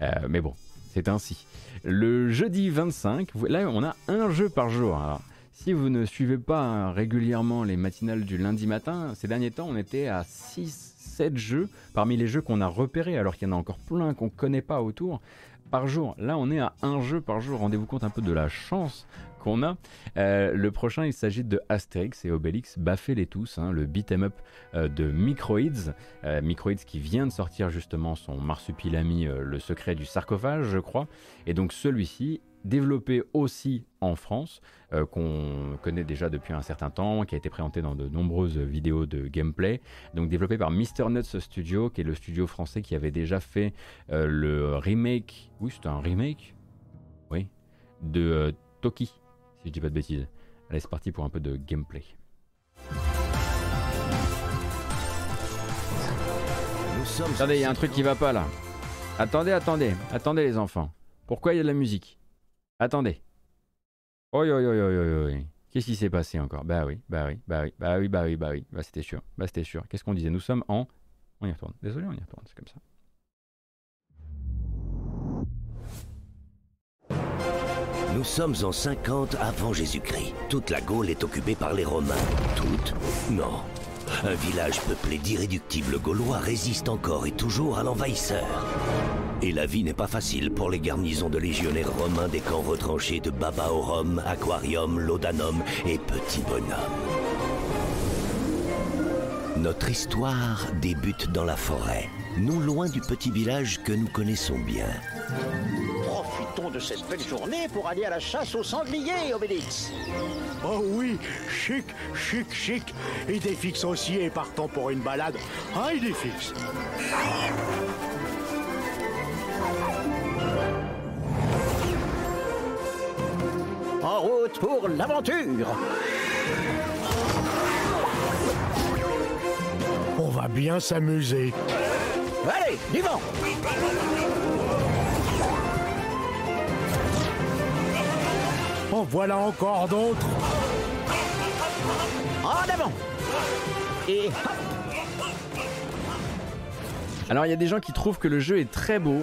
Euh, mais bon, c'est ainsi. Le jeudi 25, là on a un jeu par jour. Si vous ne suivez pas régulièrement les matinales du lundi matin, ces derniers temps on était à 6 7 jeux parmi les jeux qu'on a repérés, alors qu'il y en a encore plein qu'on connaît pas autour par jour. Là, on est à un jeu par jour. Rendez-vous compte un peu de la chance qu'on a. Euh, le prochain, il s'agit de Astérix et Obélix, baffez-les tous, hein, le beat'em up euh, de Microids. Euh, Microids qui vient de sortir justement son marsupilami, le secret du sarcophage, je crois. Et donc celui-ci développé aussi en France, euh, qu'on connaît déjà depuis un certain temps, qui a été présenté dans de nombreuses vidéos de gameplay. Donc développé par Mr. Nuts Studio, qui est le studio français qui avait déjà fait euh, le remake, oui c'était un remake, oui, de Toki, si je dis pas de bêtises. Allez, c'est parti pour un peu de gameplay. Attendez, il y a un truc qui va pas là. Attendez, attendez, attendez les enfants. Pourquoi il y a de la musique? Attendez. Oi, oi, oi, oi, oi, oi. Qu'est-ce qui s'est passé encore? Bah oui, bah oui, bah oui, bah oui, bah oui, bah oui, bah c'était sûr, bah c'était sûr. Qu'est-ce qu'on disait? Nous sommes en... On y retourne. Désolé, on y retourne, c'est comme ça. Nous sommes en 50 avant Jésus-Christ. Toute la Gaule est occupée par les Romains. Toute Non. Un village peuplé d'irréductibles Gaulois résiste encore et toujours à l'envahisseur. Et la vie n'est pas facile pour les garnisons de légionnaires romains des camps retranchés de Babaorum, Aquarium, Laudanum et Petit Bonhomme. Notre histoire débute dans la forêt, nous loin du petit village que nous connaissons bien. Profitons de cette belle journée pour aller à la chasse aux sangliers, Obélix. Oh oui, chic, chic, chic. Idée fixe aussi et partons pour une balade. Ah, fixe. En route pour l'aventure. On va bien s'amuser. Allez, du vent. En voilà encore d'autres. En avant. Et hop, Alors il y a des gens qui trouvent que le jeu est très beau.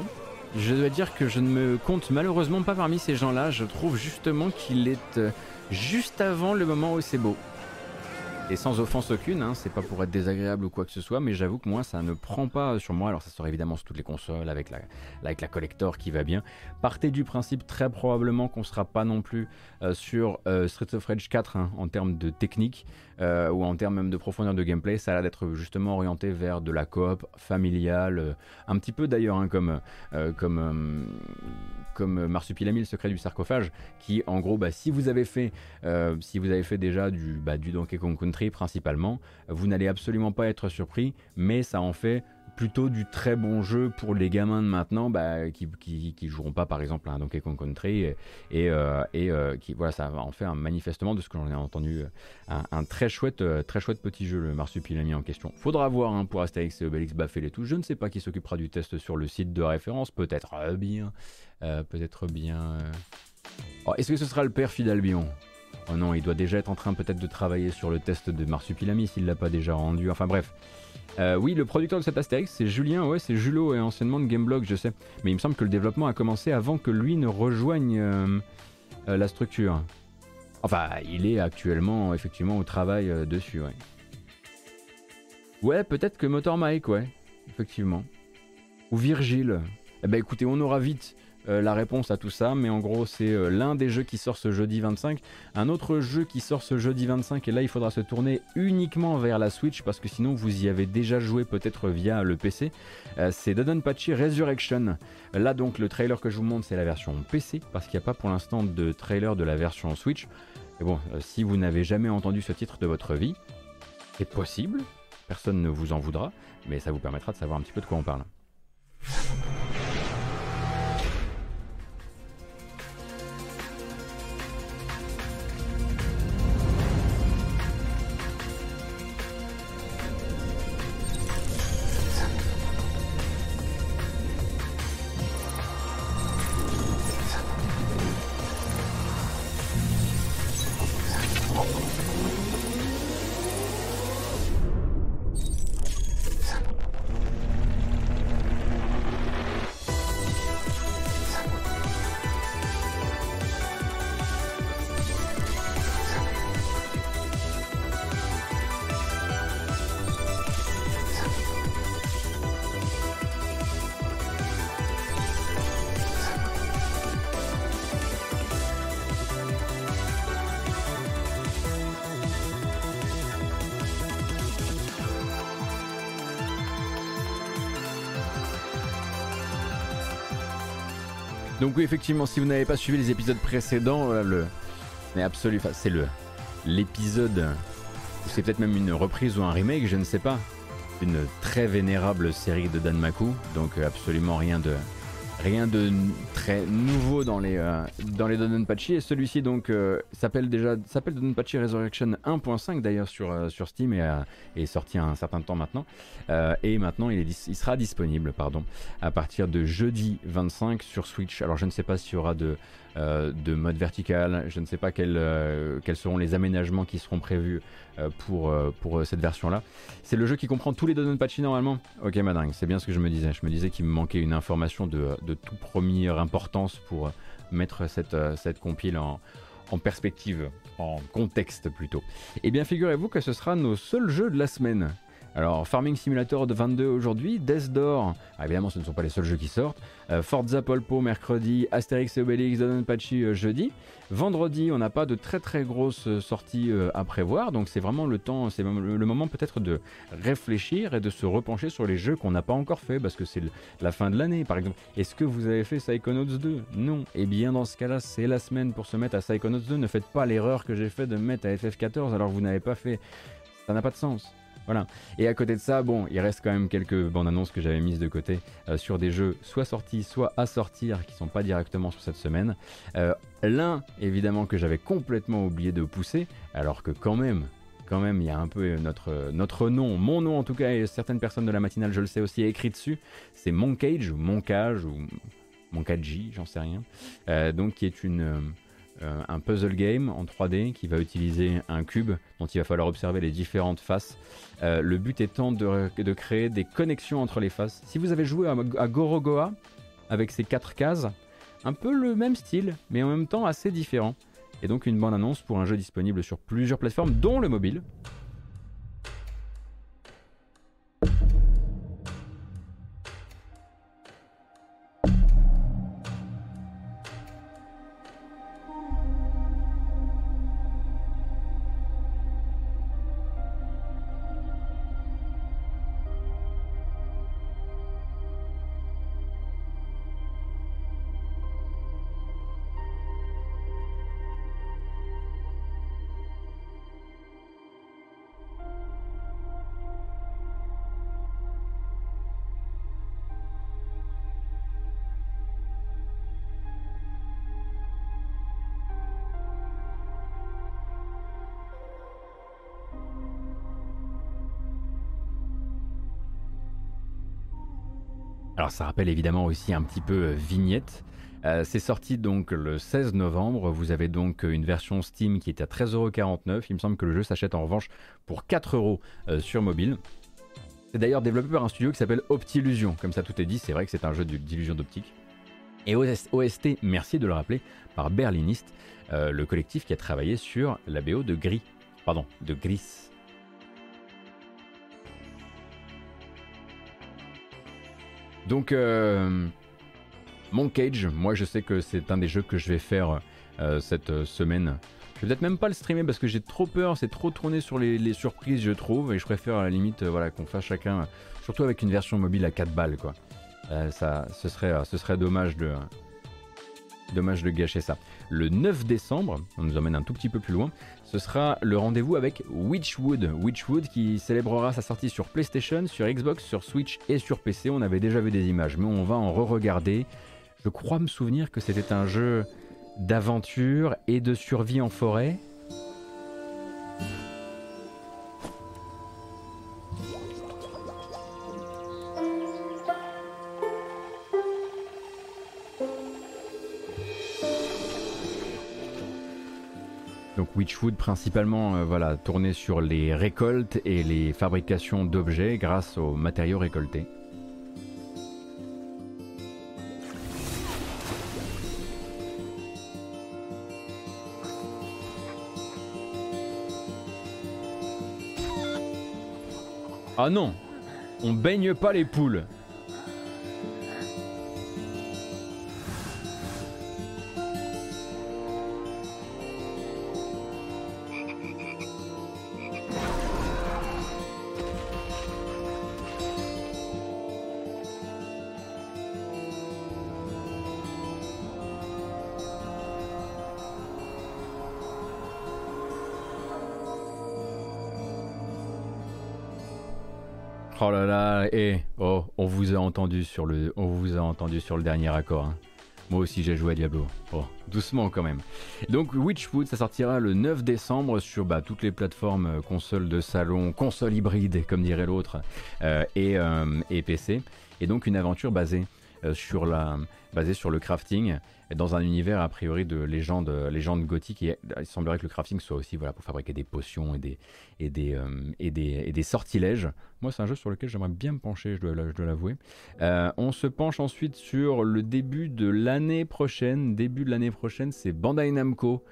Je dois dire que je ne me compte malheureusement pas parmi ces gens-là. Je trouve justement qu'il est euh, juste avant le moment où c'est beau. Et sans offense aucune, hein, c'est pas pour être désagréable ou quoi que ce soit, mais j'avoue que moi ça ne prend pas sur moi. Alors ça sort évidemment sur toutes les consoles avec la, collector qui va bien. Partez du principe très probablement qu'on sera pas non plus euh, sur euh, Streets of Rage 4 hein, en termes de technique euh, ou en termes même de profondeur de gameplay. Ça a l'air d'être justement orienté vers de la coop familiale, euh, un petit peu d'ailleurs hein, comme, euh, comme, comme Marsupilami, le secret du sarcophage, qui en gros, bah, si vous avez fait, si vous avez fait déjà bah, du Donkey Kong Country principalement, vous n'allez absolument pas être surpris, mais ça en fait plutôt du très bon jeu pour les gamins de maintenant bah, qui, qui, joueront pas par exemple à Donkey Kong Country et, euh, euh, qui voilà ça en fait un, manifestement de ce que j'en ai entendu euh, un, très chouette très chouette petit jeu le Marsupilami en question faudra voir hein, pour Astérix et Obélix Baffel et tout je ne sais pas qui s'occupera du test sur le site de référence peut-être bien peut-être bien. Oh, est-ce que ce sera le père Fidalbion? Oh non, il doit déjà être en train peut-être de travailler sur le test de Marsupilami s'il l'a pas déjà rendu. Enfin bref. Euh, oui, le producteur de cet Astérix, c'est Julien, ouais, c'est Julot, et anciennement de Gameblog, je sais. Mais il me semble que le développement a commencé avant que lui ne rejoigne euh, euh, la structure. Enfin, il est actuellement, effectivement, au travail dessus, ouais. Ouais, peut-être que Motor Mike, ouais, effectivement. Ou Virgile. Eh ben écoutez, on aura vite euh, la réponse à tout ça, mais en gros, c'est euh, l'un des jeux qui sort ce jeudi 25. Un autre jeu qui sort ce jeudi 25, et là, il faudra se tourner uniquement vers la Switch, parce que sinon, vous y avez déjà joué peut-être via le PC. Euh, c'est Dodonpachi Resurrection. Là, donc, le trailer que je vous montre, c'est la version PC, parce qu'il n'y a pas pour l'instant de trailer de la version Switch. Et bon, euh, si vous n'avez jamais entendu ce titre de votre vie, c'est possible, personne ne vous en voudra, mais ça vous permettra de savoir un petit peu de quoi on parle. Donc oui, effectivement, si vous n'avez pas suivi les épisodes précédents, voilà, le, mais c'est le l'épisode, c'est peut-être même une reprise ou un remake, je ne sais pas, une très vénérable série de Dan Maku, donc euh, absolument rien de Rien de très nouveau dans les, euh, dans les et celui-ci donc euh, s'appelle déjà s'appelle Dodonpachi Resurrection 1.5 d'ailleurs sur, euh, sur Steam et est sorti un certain temps maintenant et maintenant il, est, il sera disponible pardon à partir de jeudi 25 sur Switch. Alors je ne sais pas s'il y aura de, de mode vertical, je ne sais pas quels, quels seront les aménagements qui seront prévus pour, pour cette version là. C'est le jeu qui comprend tous les Dodonpachi normalement. Ok madingue, c'est bien ce que je me disais. Je me disais qu'il me manquait une information de, de tout première importance pour mettre cette, euh, cette compile en, en perspective, en contexte plutôt. Eh bien figurez-vous que ce sera nos seuls jeux de la semaine. Alors, Farming Simulator de 22 aujourd'hui, Death Door, ah, évidemment ce ne sont pas les seuls jeux qui sortent, euh, Forza Polpo mercredi, Asterix et Obelix, Donenpachi euh, jeudi. Vendredi, on n'a pas de très très grosses euh, sorties à prévoir, donc c'est vraiment le temps, c'est le moment peut-être de réfléchir et de se repencher sur les jeux qu'on n'a pas encore fait, parce que c'est la fin de l'année par exemple. Est-ce que vous avez fait Psychonauts 2 Non. Eh bien dans ce cas-là, c'est la semaine pour se mettre à Psychonauts 2. Ne faites pas l'erreur que j'ai fait de me mettre à FF14 alors que vous n'avez pas fait. Ça n'a pas de sens. Voilà. Et à côté de ça, bon, il reste quand même quelques bandes annonces que j'avais mises de côté euh, sur des jeux soit sortis, soit à sortir, qui sont pas directement sur cette semaine. Euh, l'un, évidemment, que j'avais complètement oublié de pousser, alors que quand même, quand même, il y a un peu notre, notre nom, mon nom en tout cas, et certaines personnes de la matinale, je le sais aussi, écrit dessus. C'est Moncage ou Moncage ou Monkaji, j'en sais rien. Euh, donc, qui est une euh, un puzzle game en 3D qui va utiliser un cube dont il va falloir observer les différentes faces. Euh, le but étant de, créer des connexions entre les faces. Si vous avez joué à, Gorogoa avec ses quatre cases, un peu le même style, mais en même temps assez différent. Et donc une bonne annonce pour un jeu disponible sur plusieurs plateformes, dont le mobile. Alors ça rappelle évidemment aussi un petit peu euh, Vignette. Euh, c'est sorti donc le 16 novembre. Vous avez donc une version Steam qui est à 13,49€. Il me semble que le jeu s'achète en revanche pour 4€ euh, sur mobile. C'est d'ailleurs développé par un studio qui s'appelle Optillusion. Comme ça tout est dit, c'est vrai que c'est un jeu d'illusion d'optique. Et OST, merci de le rappeler, par Berliniste, le collectif qui a travaillé sur la BO de Gris. Pardon, de Gris. Donc, euh, Cage, moi je sais que c'est un des jeux que je vais faire euh, cette euh, semaine. Je vais peut-être même pas le streamer parce que j'ai trop peur, c'est trop tourné sur les, surprises, je trouve, et je préfère à la limite voilà, qu'on fasse chacun, surtout avec une version mobile à 4 balles, quoi. ça, ce serait dommage de, dommage de gâcher ça. Le 9 décembre, on nous emmène un tout petit peu plus loin, ce sera le rendez-vous avec Witchwood. Witchwood qui célébrera sa sortie sur PlayStation, sur Xbox, sur Switch et sur PC. On avait déjà vu des images, mais on va en re-regarder. Je crois me souvenir que c'était un jeu d'aventure et de survie en forêt. Witchwood principalement euh, voilà, tourné sur les récoltes et les fabrications d'objets grâce aux matériaux récoltés. Ah non, on baigne pas les poules. Et oh, on vous a entendu sur le, on vous a entendu sur le dernier accord. Hein. Moi aussi j'ai joué à Diablo. Oh, doucement quand même. Donc Witchwood, ça sortira le 9 décembre sur bah, toutes les plateformes euh, consoles de salon, consoles hybrides comme dirait l'autre, euh, et, euh, et, PC. Et donc une aventure basée sur la, basée sur le crafting dans un univers a priori de légende, légende gothique. Et il semblerait que le crafting soit aussi voilà, pour fabriquer des potions et des, et des, euh, et des, et des sortilèges. Moi, c'est un jeu sur lequel j'aimerais bien me pencher, je dois, l'avouer. Euh, on se penche ensuite sur le début de l'année prochaine. Début de l'année prochaine, c'est Bandai Namco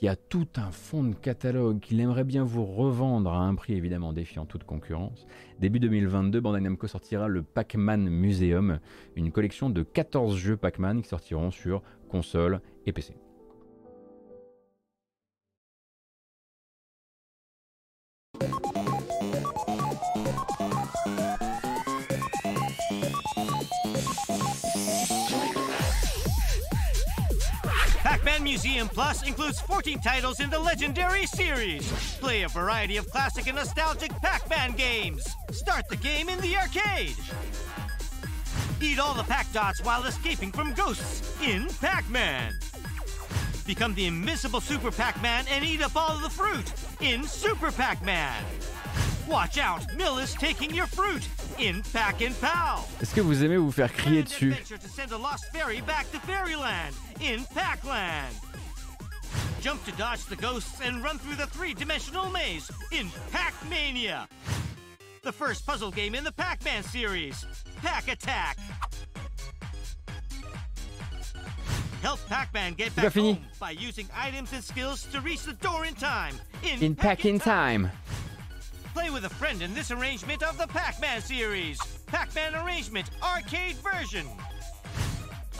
qui a tout un fond de catalogue qu'il aimerait bien vous revendre à un prix évidemment défiant toute concurrence. Début 2022, Bandai Namco sortira le Pac-Man Museum, une collection de 14 jeux Pac-Man qui sortiront sur console et PC. Museum Plus includes 14 titles in the Legendary series. Play a variety of classic and nostalgic Pac-Man games. Start the game in the arcade. Eat all the Pac Dots while escaping from ghosts in Pac-Man. Become the invisible Super Pac-Man and eat up all of the fruit in Super Pac-Man. Watch out, Mill is taking your fruit in Pac and Pal. Est-ce que vous aimez vous faire crier dessus? to send a lost fairy back to Fairyland in Pac-Land. Jump to dodge the ghosts and run through the three-dimensional maze in Pac-Mania. The first puzzle game in the Pac-Man series. Pack Attack. Help Pac-Man get back home by using items and skills to reach the door in time. In, in Pack in time. time. Play with a friend in this arrangement of the Pac-Man series. Pac-Man Arrangement Arcade Version.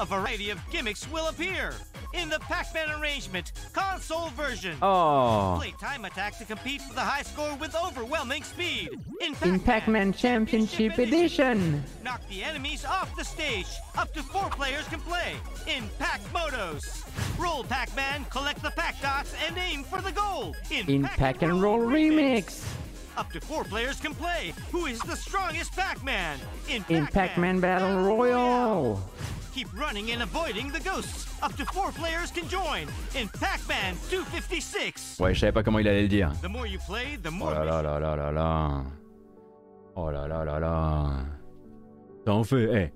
A variety of gimmicks will appear in the Pac-Man arrangement console version. Oh. Play time attack to compete for the high score with overwhelming speed. In Pac-Man, Pac Championship, Championship Edition. Edition. Knock the enemies off the stage. Up to four players can play in Pac Motos. Roll Pac-Man, collect the Pac Dots, and aim for the goal in, in Pac, Pac and Roll, Roll Remix. Remix. Up to four players can play. Who is the strongest Pac-Man? In Pac-Man, in Pac-Man Battle Royale. Keep running and avoiding the ghosts. Up to four players can join in Pac-Man 256. Ouais, je savais pas comment il allait le dire. The more you play, the more oh là là là là là là. Oh là là là là. Ça en fait, eh.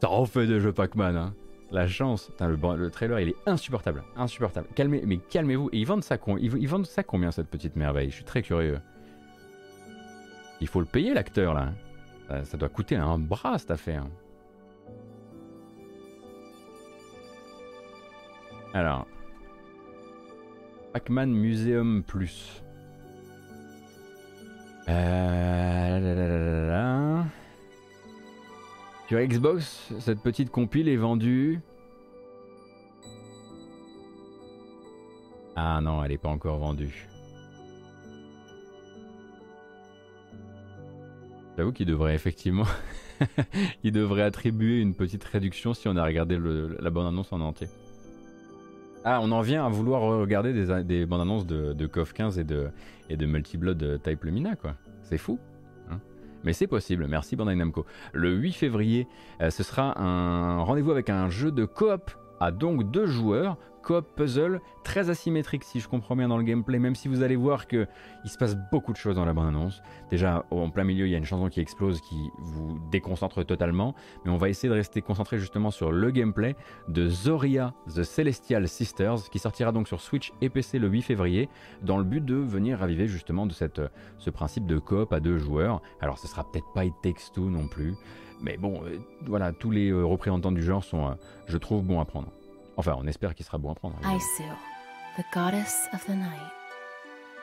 Ça en fait des jeux Pac-Man, hein. La chance. Putain, le, le, trailer, il est insupportable. Insupportable. Calmez, mais calmez-vous. Et ils vendent ça, ils, ils vendent ça combien, cette petite merveille? Je suis très curieux. Il faut le payer, l'acteur, là. Ça, ça doit coûter un bras, cette affaire. Alors. Pac-Man Museum Plus. Euh... Sur Xbox, cette petite compile est vendue. Ah non, elle n'est pas encore vendue. J'avoue qu'il devrait effectivement. il devrait attribuer une petite réduction si on a regardé la bonne annonce en entier. Ah, on en vient à vouloir regarder des, des bandes annonces de, de KOF 15 et de, et de Multiblood Type Lumina, quoi. C'est fou. Hein. Mais c'est possible, merci Bandai Namco. Le 8 février, euh, ce sera un rendez-vous avec un jeu de coop à donc deux joueurs coop puzzle très asymétrique si je comprends bien dans le gameplay, même si vous allez voir que il se passe beaucoup de choses dans la bande-annonce. Déjà, en plein milieu, il y a une chanson qui explose qui vous déconcentre totalement, mais on va essayer de rester concentré justement sur le gameplay de Zoria The Celestial Sisters, qui sortira donc sur Switch et PC le 8 février, dans le but de venir raviver justement de cette, ce principe de coop à deux joueurs. Alors, ce sera peut-être pas It Takes Two non plus, mais bon, euh, voilà, tous les euh, représentants du genre sont, euh, je trouve, bons à prendre. Enfin, on espère qu'il sera bon à prendre. Aisu, the goddess of the night,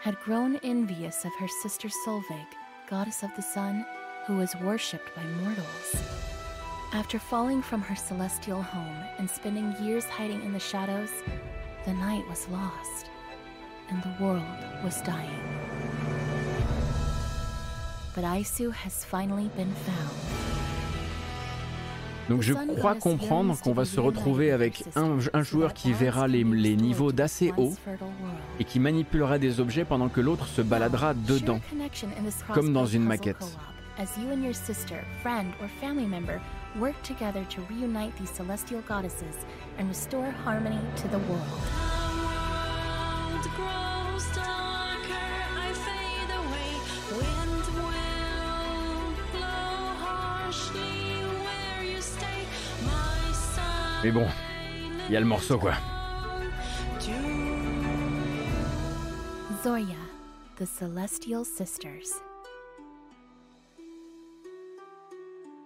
had grown envious of her sister Solveig, goddess of the sun, who was worshipped by mortals. After falling from her celestial home and spending years hiding in the shadows, the night was lost, and the world was dying. But Aisu has finally been found. Donc je crois comprendre qu'on va se retrouver avec un, joueur qui verra les, niveaux d'assez haut et qui manipulera des objets pendant que l'autre se baladera dedans, comme dans une maquette. as you and your sister, friend, or family member work together to reunite these celestial goddesses and restore harmony to the world. Mais bon, il y a le morceau quoi. Zoria, the Celestial Sisters.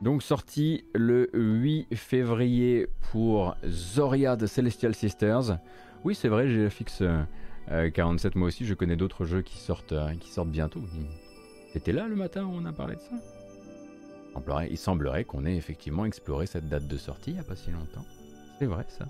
Donc sorti le 8 février pour Zoria The Celestial Sisters. Oui c'est vrai, j'ai la fixe 47 moi aussi, je connais d'autres jeux qui sortent, euh, qui sortent bientôt. T'étais là le matin où on a parlé de ça? Il semblerait qu'on ait effectivement exploré cette date de sortie il n'y a pas si longtemps. C'est vrai ça.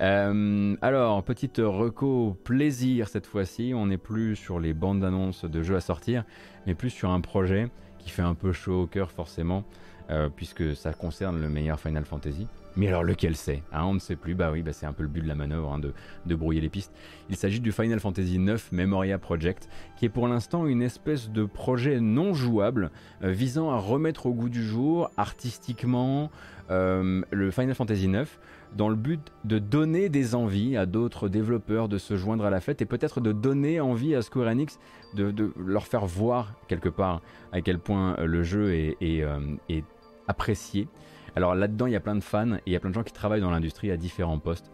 Euh, alors, petite reco plaisir cette fois-ci. On n'est plus sur les bandes d'annonces de jeux à sortir, mais plus sur un projet qui fait un peu chaud au cœur forcément. Euh, puisque ça concerne le meilleur Final Fantasy. Mais alors lequel c'est? Hein, On ne sait plus, bah oui, bah c'est un peu le but de la manœuvre, hein, de, brouiller les pistes. Il s'agit du Final Fantasy IX Memoria Project, qui est pour l'instant une espèce de projet non jouable euh, visant à remettre au goût du jour, artistiquement, euh, le Final Fantasy IX, dans le but de donner des envies à d'autres développeurs de se joindre à la fête et peut-être de donner envie à Square Enix de, leur faire voir quelque part à quel point le jeu est apprécié. Alors là-dedans, il y a plein de fans et il y a plein de gens qui travaillent dans l'industrie à différents postes.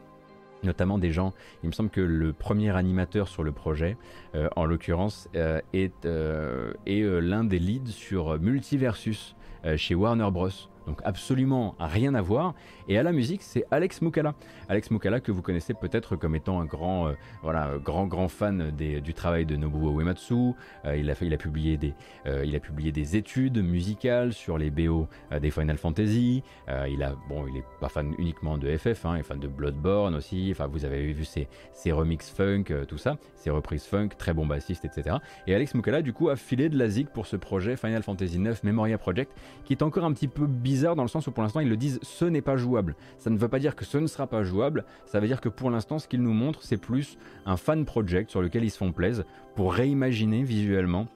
Notamment des gens, il me semble que le premier animateur sur le projet, euh, en l'occurrence, euh, est, euh, est l'un des leads sur Multiversus chez Warner Bros donc absolument rien à voir. Et à la musique, c'est Alex Mukala. Alex Mukala que vous connaissez peut-être comme étant un grand, euh, voilà, grand, grand fan du travail de Nobuo Uematsu. Euh, il, a il, a publié des, euh, il a publié des études musicales sur les BO des Final Fantasy. il a, bon, il est pas fan uniquement de FF, hein, il est fan de Bloodborne aussi. Enfin, vous avez vu ses, ses remix funk, tout ça, ses reprises funk, très bon bassiste, etc. Et Alex Mukala, du coup, a filé de la zig pour ce projet Final Fantasy IX Memoria Project, qui est encore un petit peu bizarre dans le sens où pour l'instant ils le disent ce n'est pas jouable. Ça ne veut pas dire que ce ne sera pas jouable, ça veut dire que pour l'instant ce qu'ils nous montrent c'est plus un fan project sur lequel ils se font plaisir pour réimaginer visuellement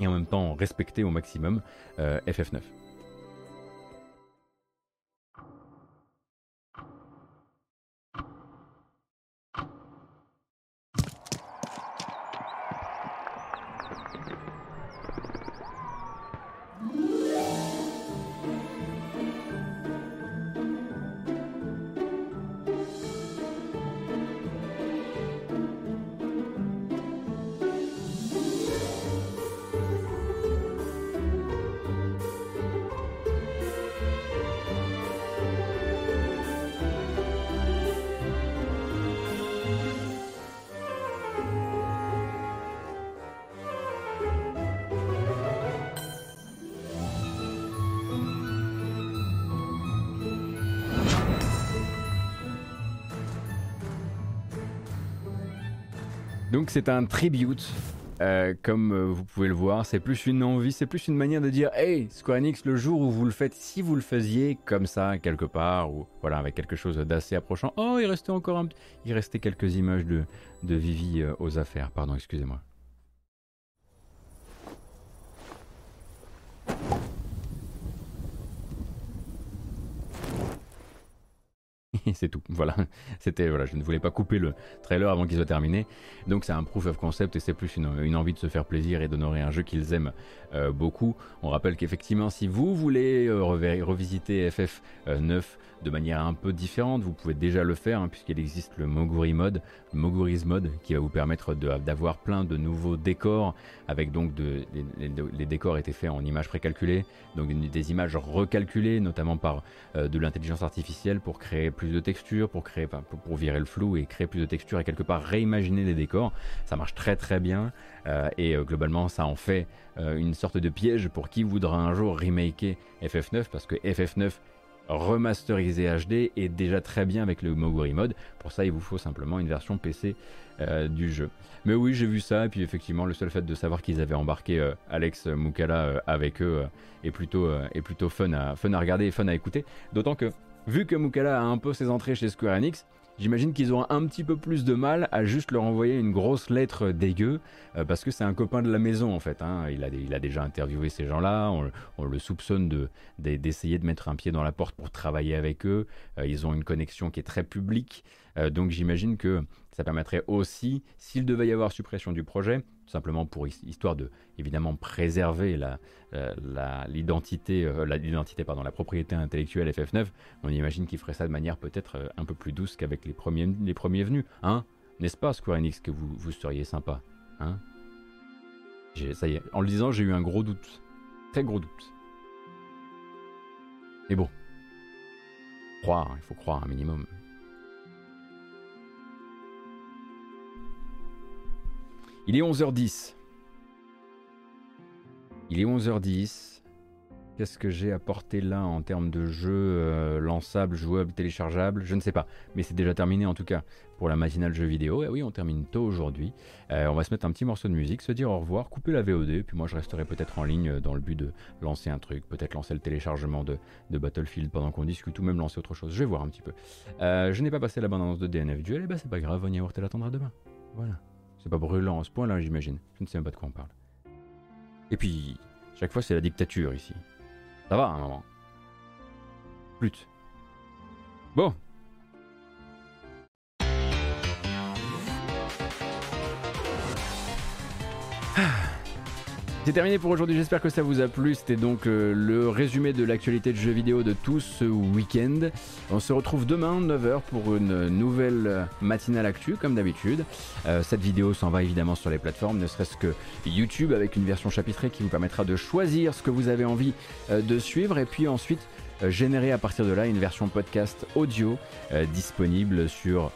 et en même temps respecter au maximum euh, FF9. Donc c'est un tribute, euh, comme euh, vous pouvez le voir. C'est plus une envie, c'est plus une manière de dire Hey, Square Enix, le jour où vous le faites, si vous le faisiez comme ça, quelque part, ou voilà, avec quelque chose d'assez approchant. Oh, il restait encore un. Il restait quelques images de, de Vivi euh, aux affaires, pardon, excusez-moi. c'est tout. Voilà, c'était voilà, je ne voulais pas couper le trailer avant qu'il soit terminé. Donc c'est un proof of concept et c'est plus une, envie de se faire plaisir et d'honorer un jeu qu'ils aiment euh, beaucoup. On rappelle qu'effectivement, si vous voulez euh, revisiter FF9 euh, de manière un peu différente, vous pouvez déjà le faire hein, puisqu'il existe le Moguri mode, Moguri's mode, qui va vous permettre d'avoir plein de nouveaux décors avec donc de, les, décors étaient faits en images précalculées, donc des images recalculées, notamment par de l'intelligence artificielle pour créer plus de textures, pour créer, pour, virer le flou et créer plus de textures et quelque part réimaginer les décors. Ça marche très très bien et globalement ça en fait une sorte de piège pour qui voudra un jour remaker FF9 parce que FF9 remasterisé HD est déjà très bien avec le Moguri mode. Pour ça, il vous faut simplement une version PC euh, du jeu. Mais oui, j'ai vu ça, et puis effectivement, le seul fait de savoir qu'ils avaient embarqué euh, Alex Mukala euh, avec eux est plutôt, est plutôt fun, à, fun à regarder et fun à écouter. D'autant que, vu que Mukala a un peu ses entrées chez Square Enix, J'imagine qu'ils ont un petit peu plus de mal à juste leur envoyer une grosse lettre dégueu, euh, parce que c'est un copain de la maison en fait. Hein. Il, a, déjà interviewé ces gens-là, on, le soupçonne d'essayer de, de, mettre un pied dans la porte pour travailler avec eux. Euh, ils ont une connexion qui est très publique, euh, donc j'imagine que ça permettrait aussi, s'il devait y avoir suppression du projet, simplement pour histoire de évidemment préserver la, l'identité, la, l'identité, pardon, la propriété intellectuelle FF9, on imagine qu'il ferait ça de manière peut-être un peu plus douce qu'avec les premiers, les premiers venus, hein? N'est-ce pas Square Enix que vous, vous seriez sympa, hein? Ça y est, en le disant, j'ai eu un gros doute, très gros doute. Mais bon, croire, il faut croire un minimum. Il est 11h10. Il est 11h10. Qu'est-ce que j'ai apporté là en termes de jeu euh, lançable, jouable, téléchargeable? Je ne sais pas. Mais c'est déjà terminé en tout cas pour la matinale jeu vidéo. Et oui, on termine tôt aujourd'hui. Euh, on va se mettre un petit morceau de musique, se dire au revoir, couper la VOD. Puis moi, je resterai peut-être en ligne dans le but de lancer un truc. Peut-être lancer le téléchargement de, Battlefield pendant qu'on discute ou même lancer autre chose. Je vais voir un petit peu. Euh, je n'ai pas passé la bande-annonce de DNF Duel. Et bah, c'est pas grave, Von Yaourt l'attendra demain. Voilà. C'est pas brûlant à ce point-là, j'imagine. Je ne sais même pas de quoi on parle. Et puis, chaque fois, c'est la dictature ici. Ça va, un moment. Bon, C'est terminé pour aujourd'hui, j'espère que ça vous a plu. C'était donc euh, le résumé de l'actualité de jeux vidéo de tout ce week-end. On se retrouve demain 9h pour une nouvelle matinale actu comme d'habitude. Euh, cette vidéo s'en va évidemment sur les plateformes, ne serait-ce que YouTube avec une version chapitrée qui vous permettra de choisir ce que vous avez envie euh, de suivre et puis ensuite générer à partir de là une version podcast audio disponible sur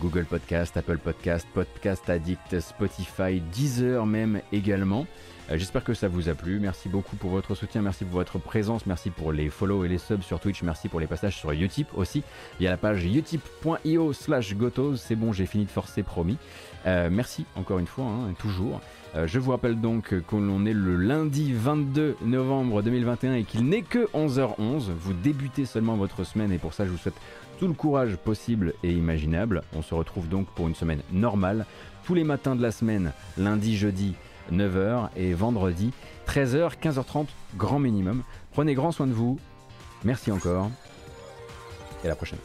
Google Podcast, Apple Podcast, Podcast Addict, Spotify, Deezer même également. Euh, j'espère que ça vous a plu. Merci beaucoup pour votre soutien, merci pour votre présence, merci pour les follow et les subs sur Twitch, merci pour les passages sur Utip aussi, via la page utip.io slash gotos. C'est bon, j'ai fini de forcer, promis. Euh, merci encore une fois, hein, toujours. Euh, je vous rappelle donc qu'on est le lundi 22 novembre 2021 et qu'il n'est que 11h11. Vous débutez seulement votre semaine et pour ça je vous souhaite tout le courage possible et imaginable. On se retrouve donc pour une semaine normale, tous les matins de la semaine, lundi, jeudi 9h et vendredi 13h, 15h30, grand minimum. Prenez grand soin de vous. Merci encore et à la prochaine.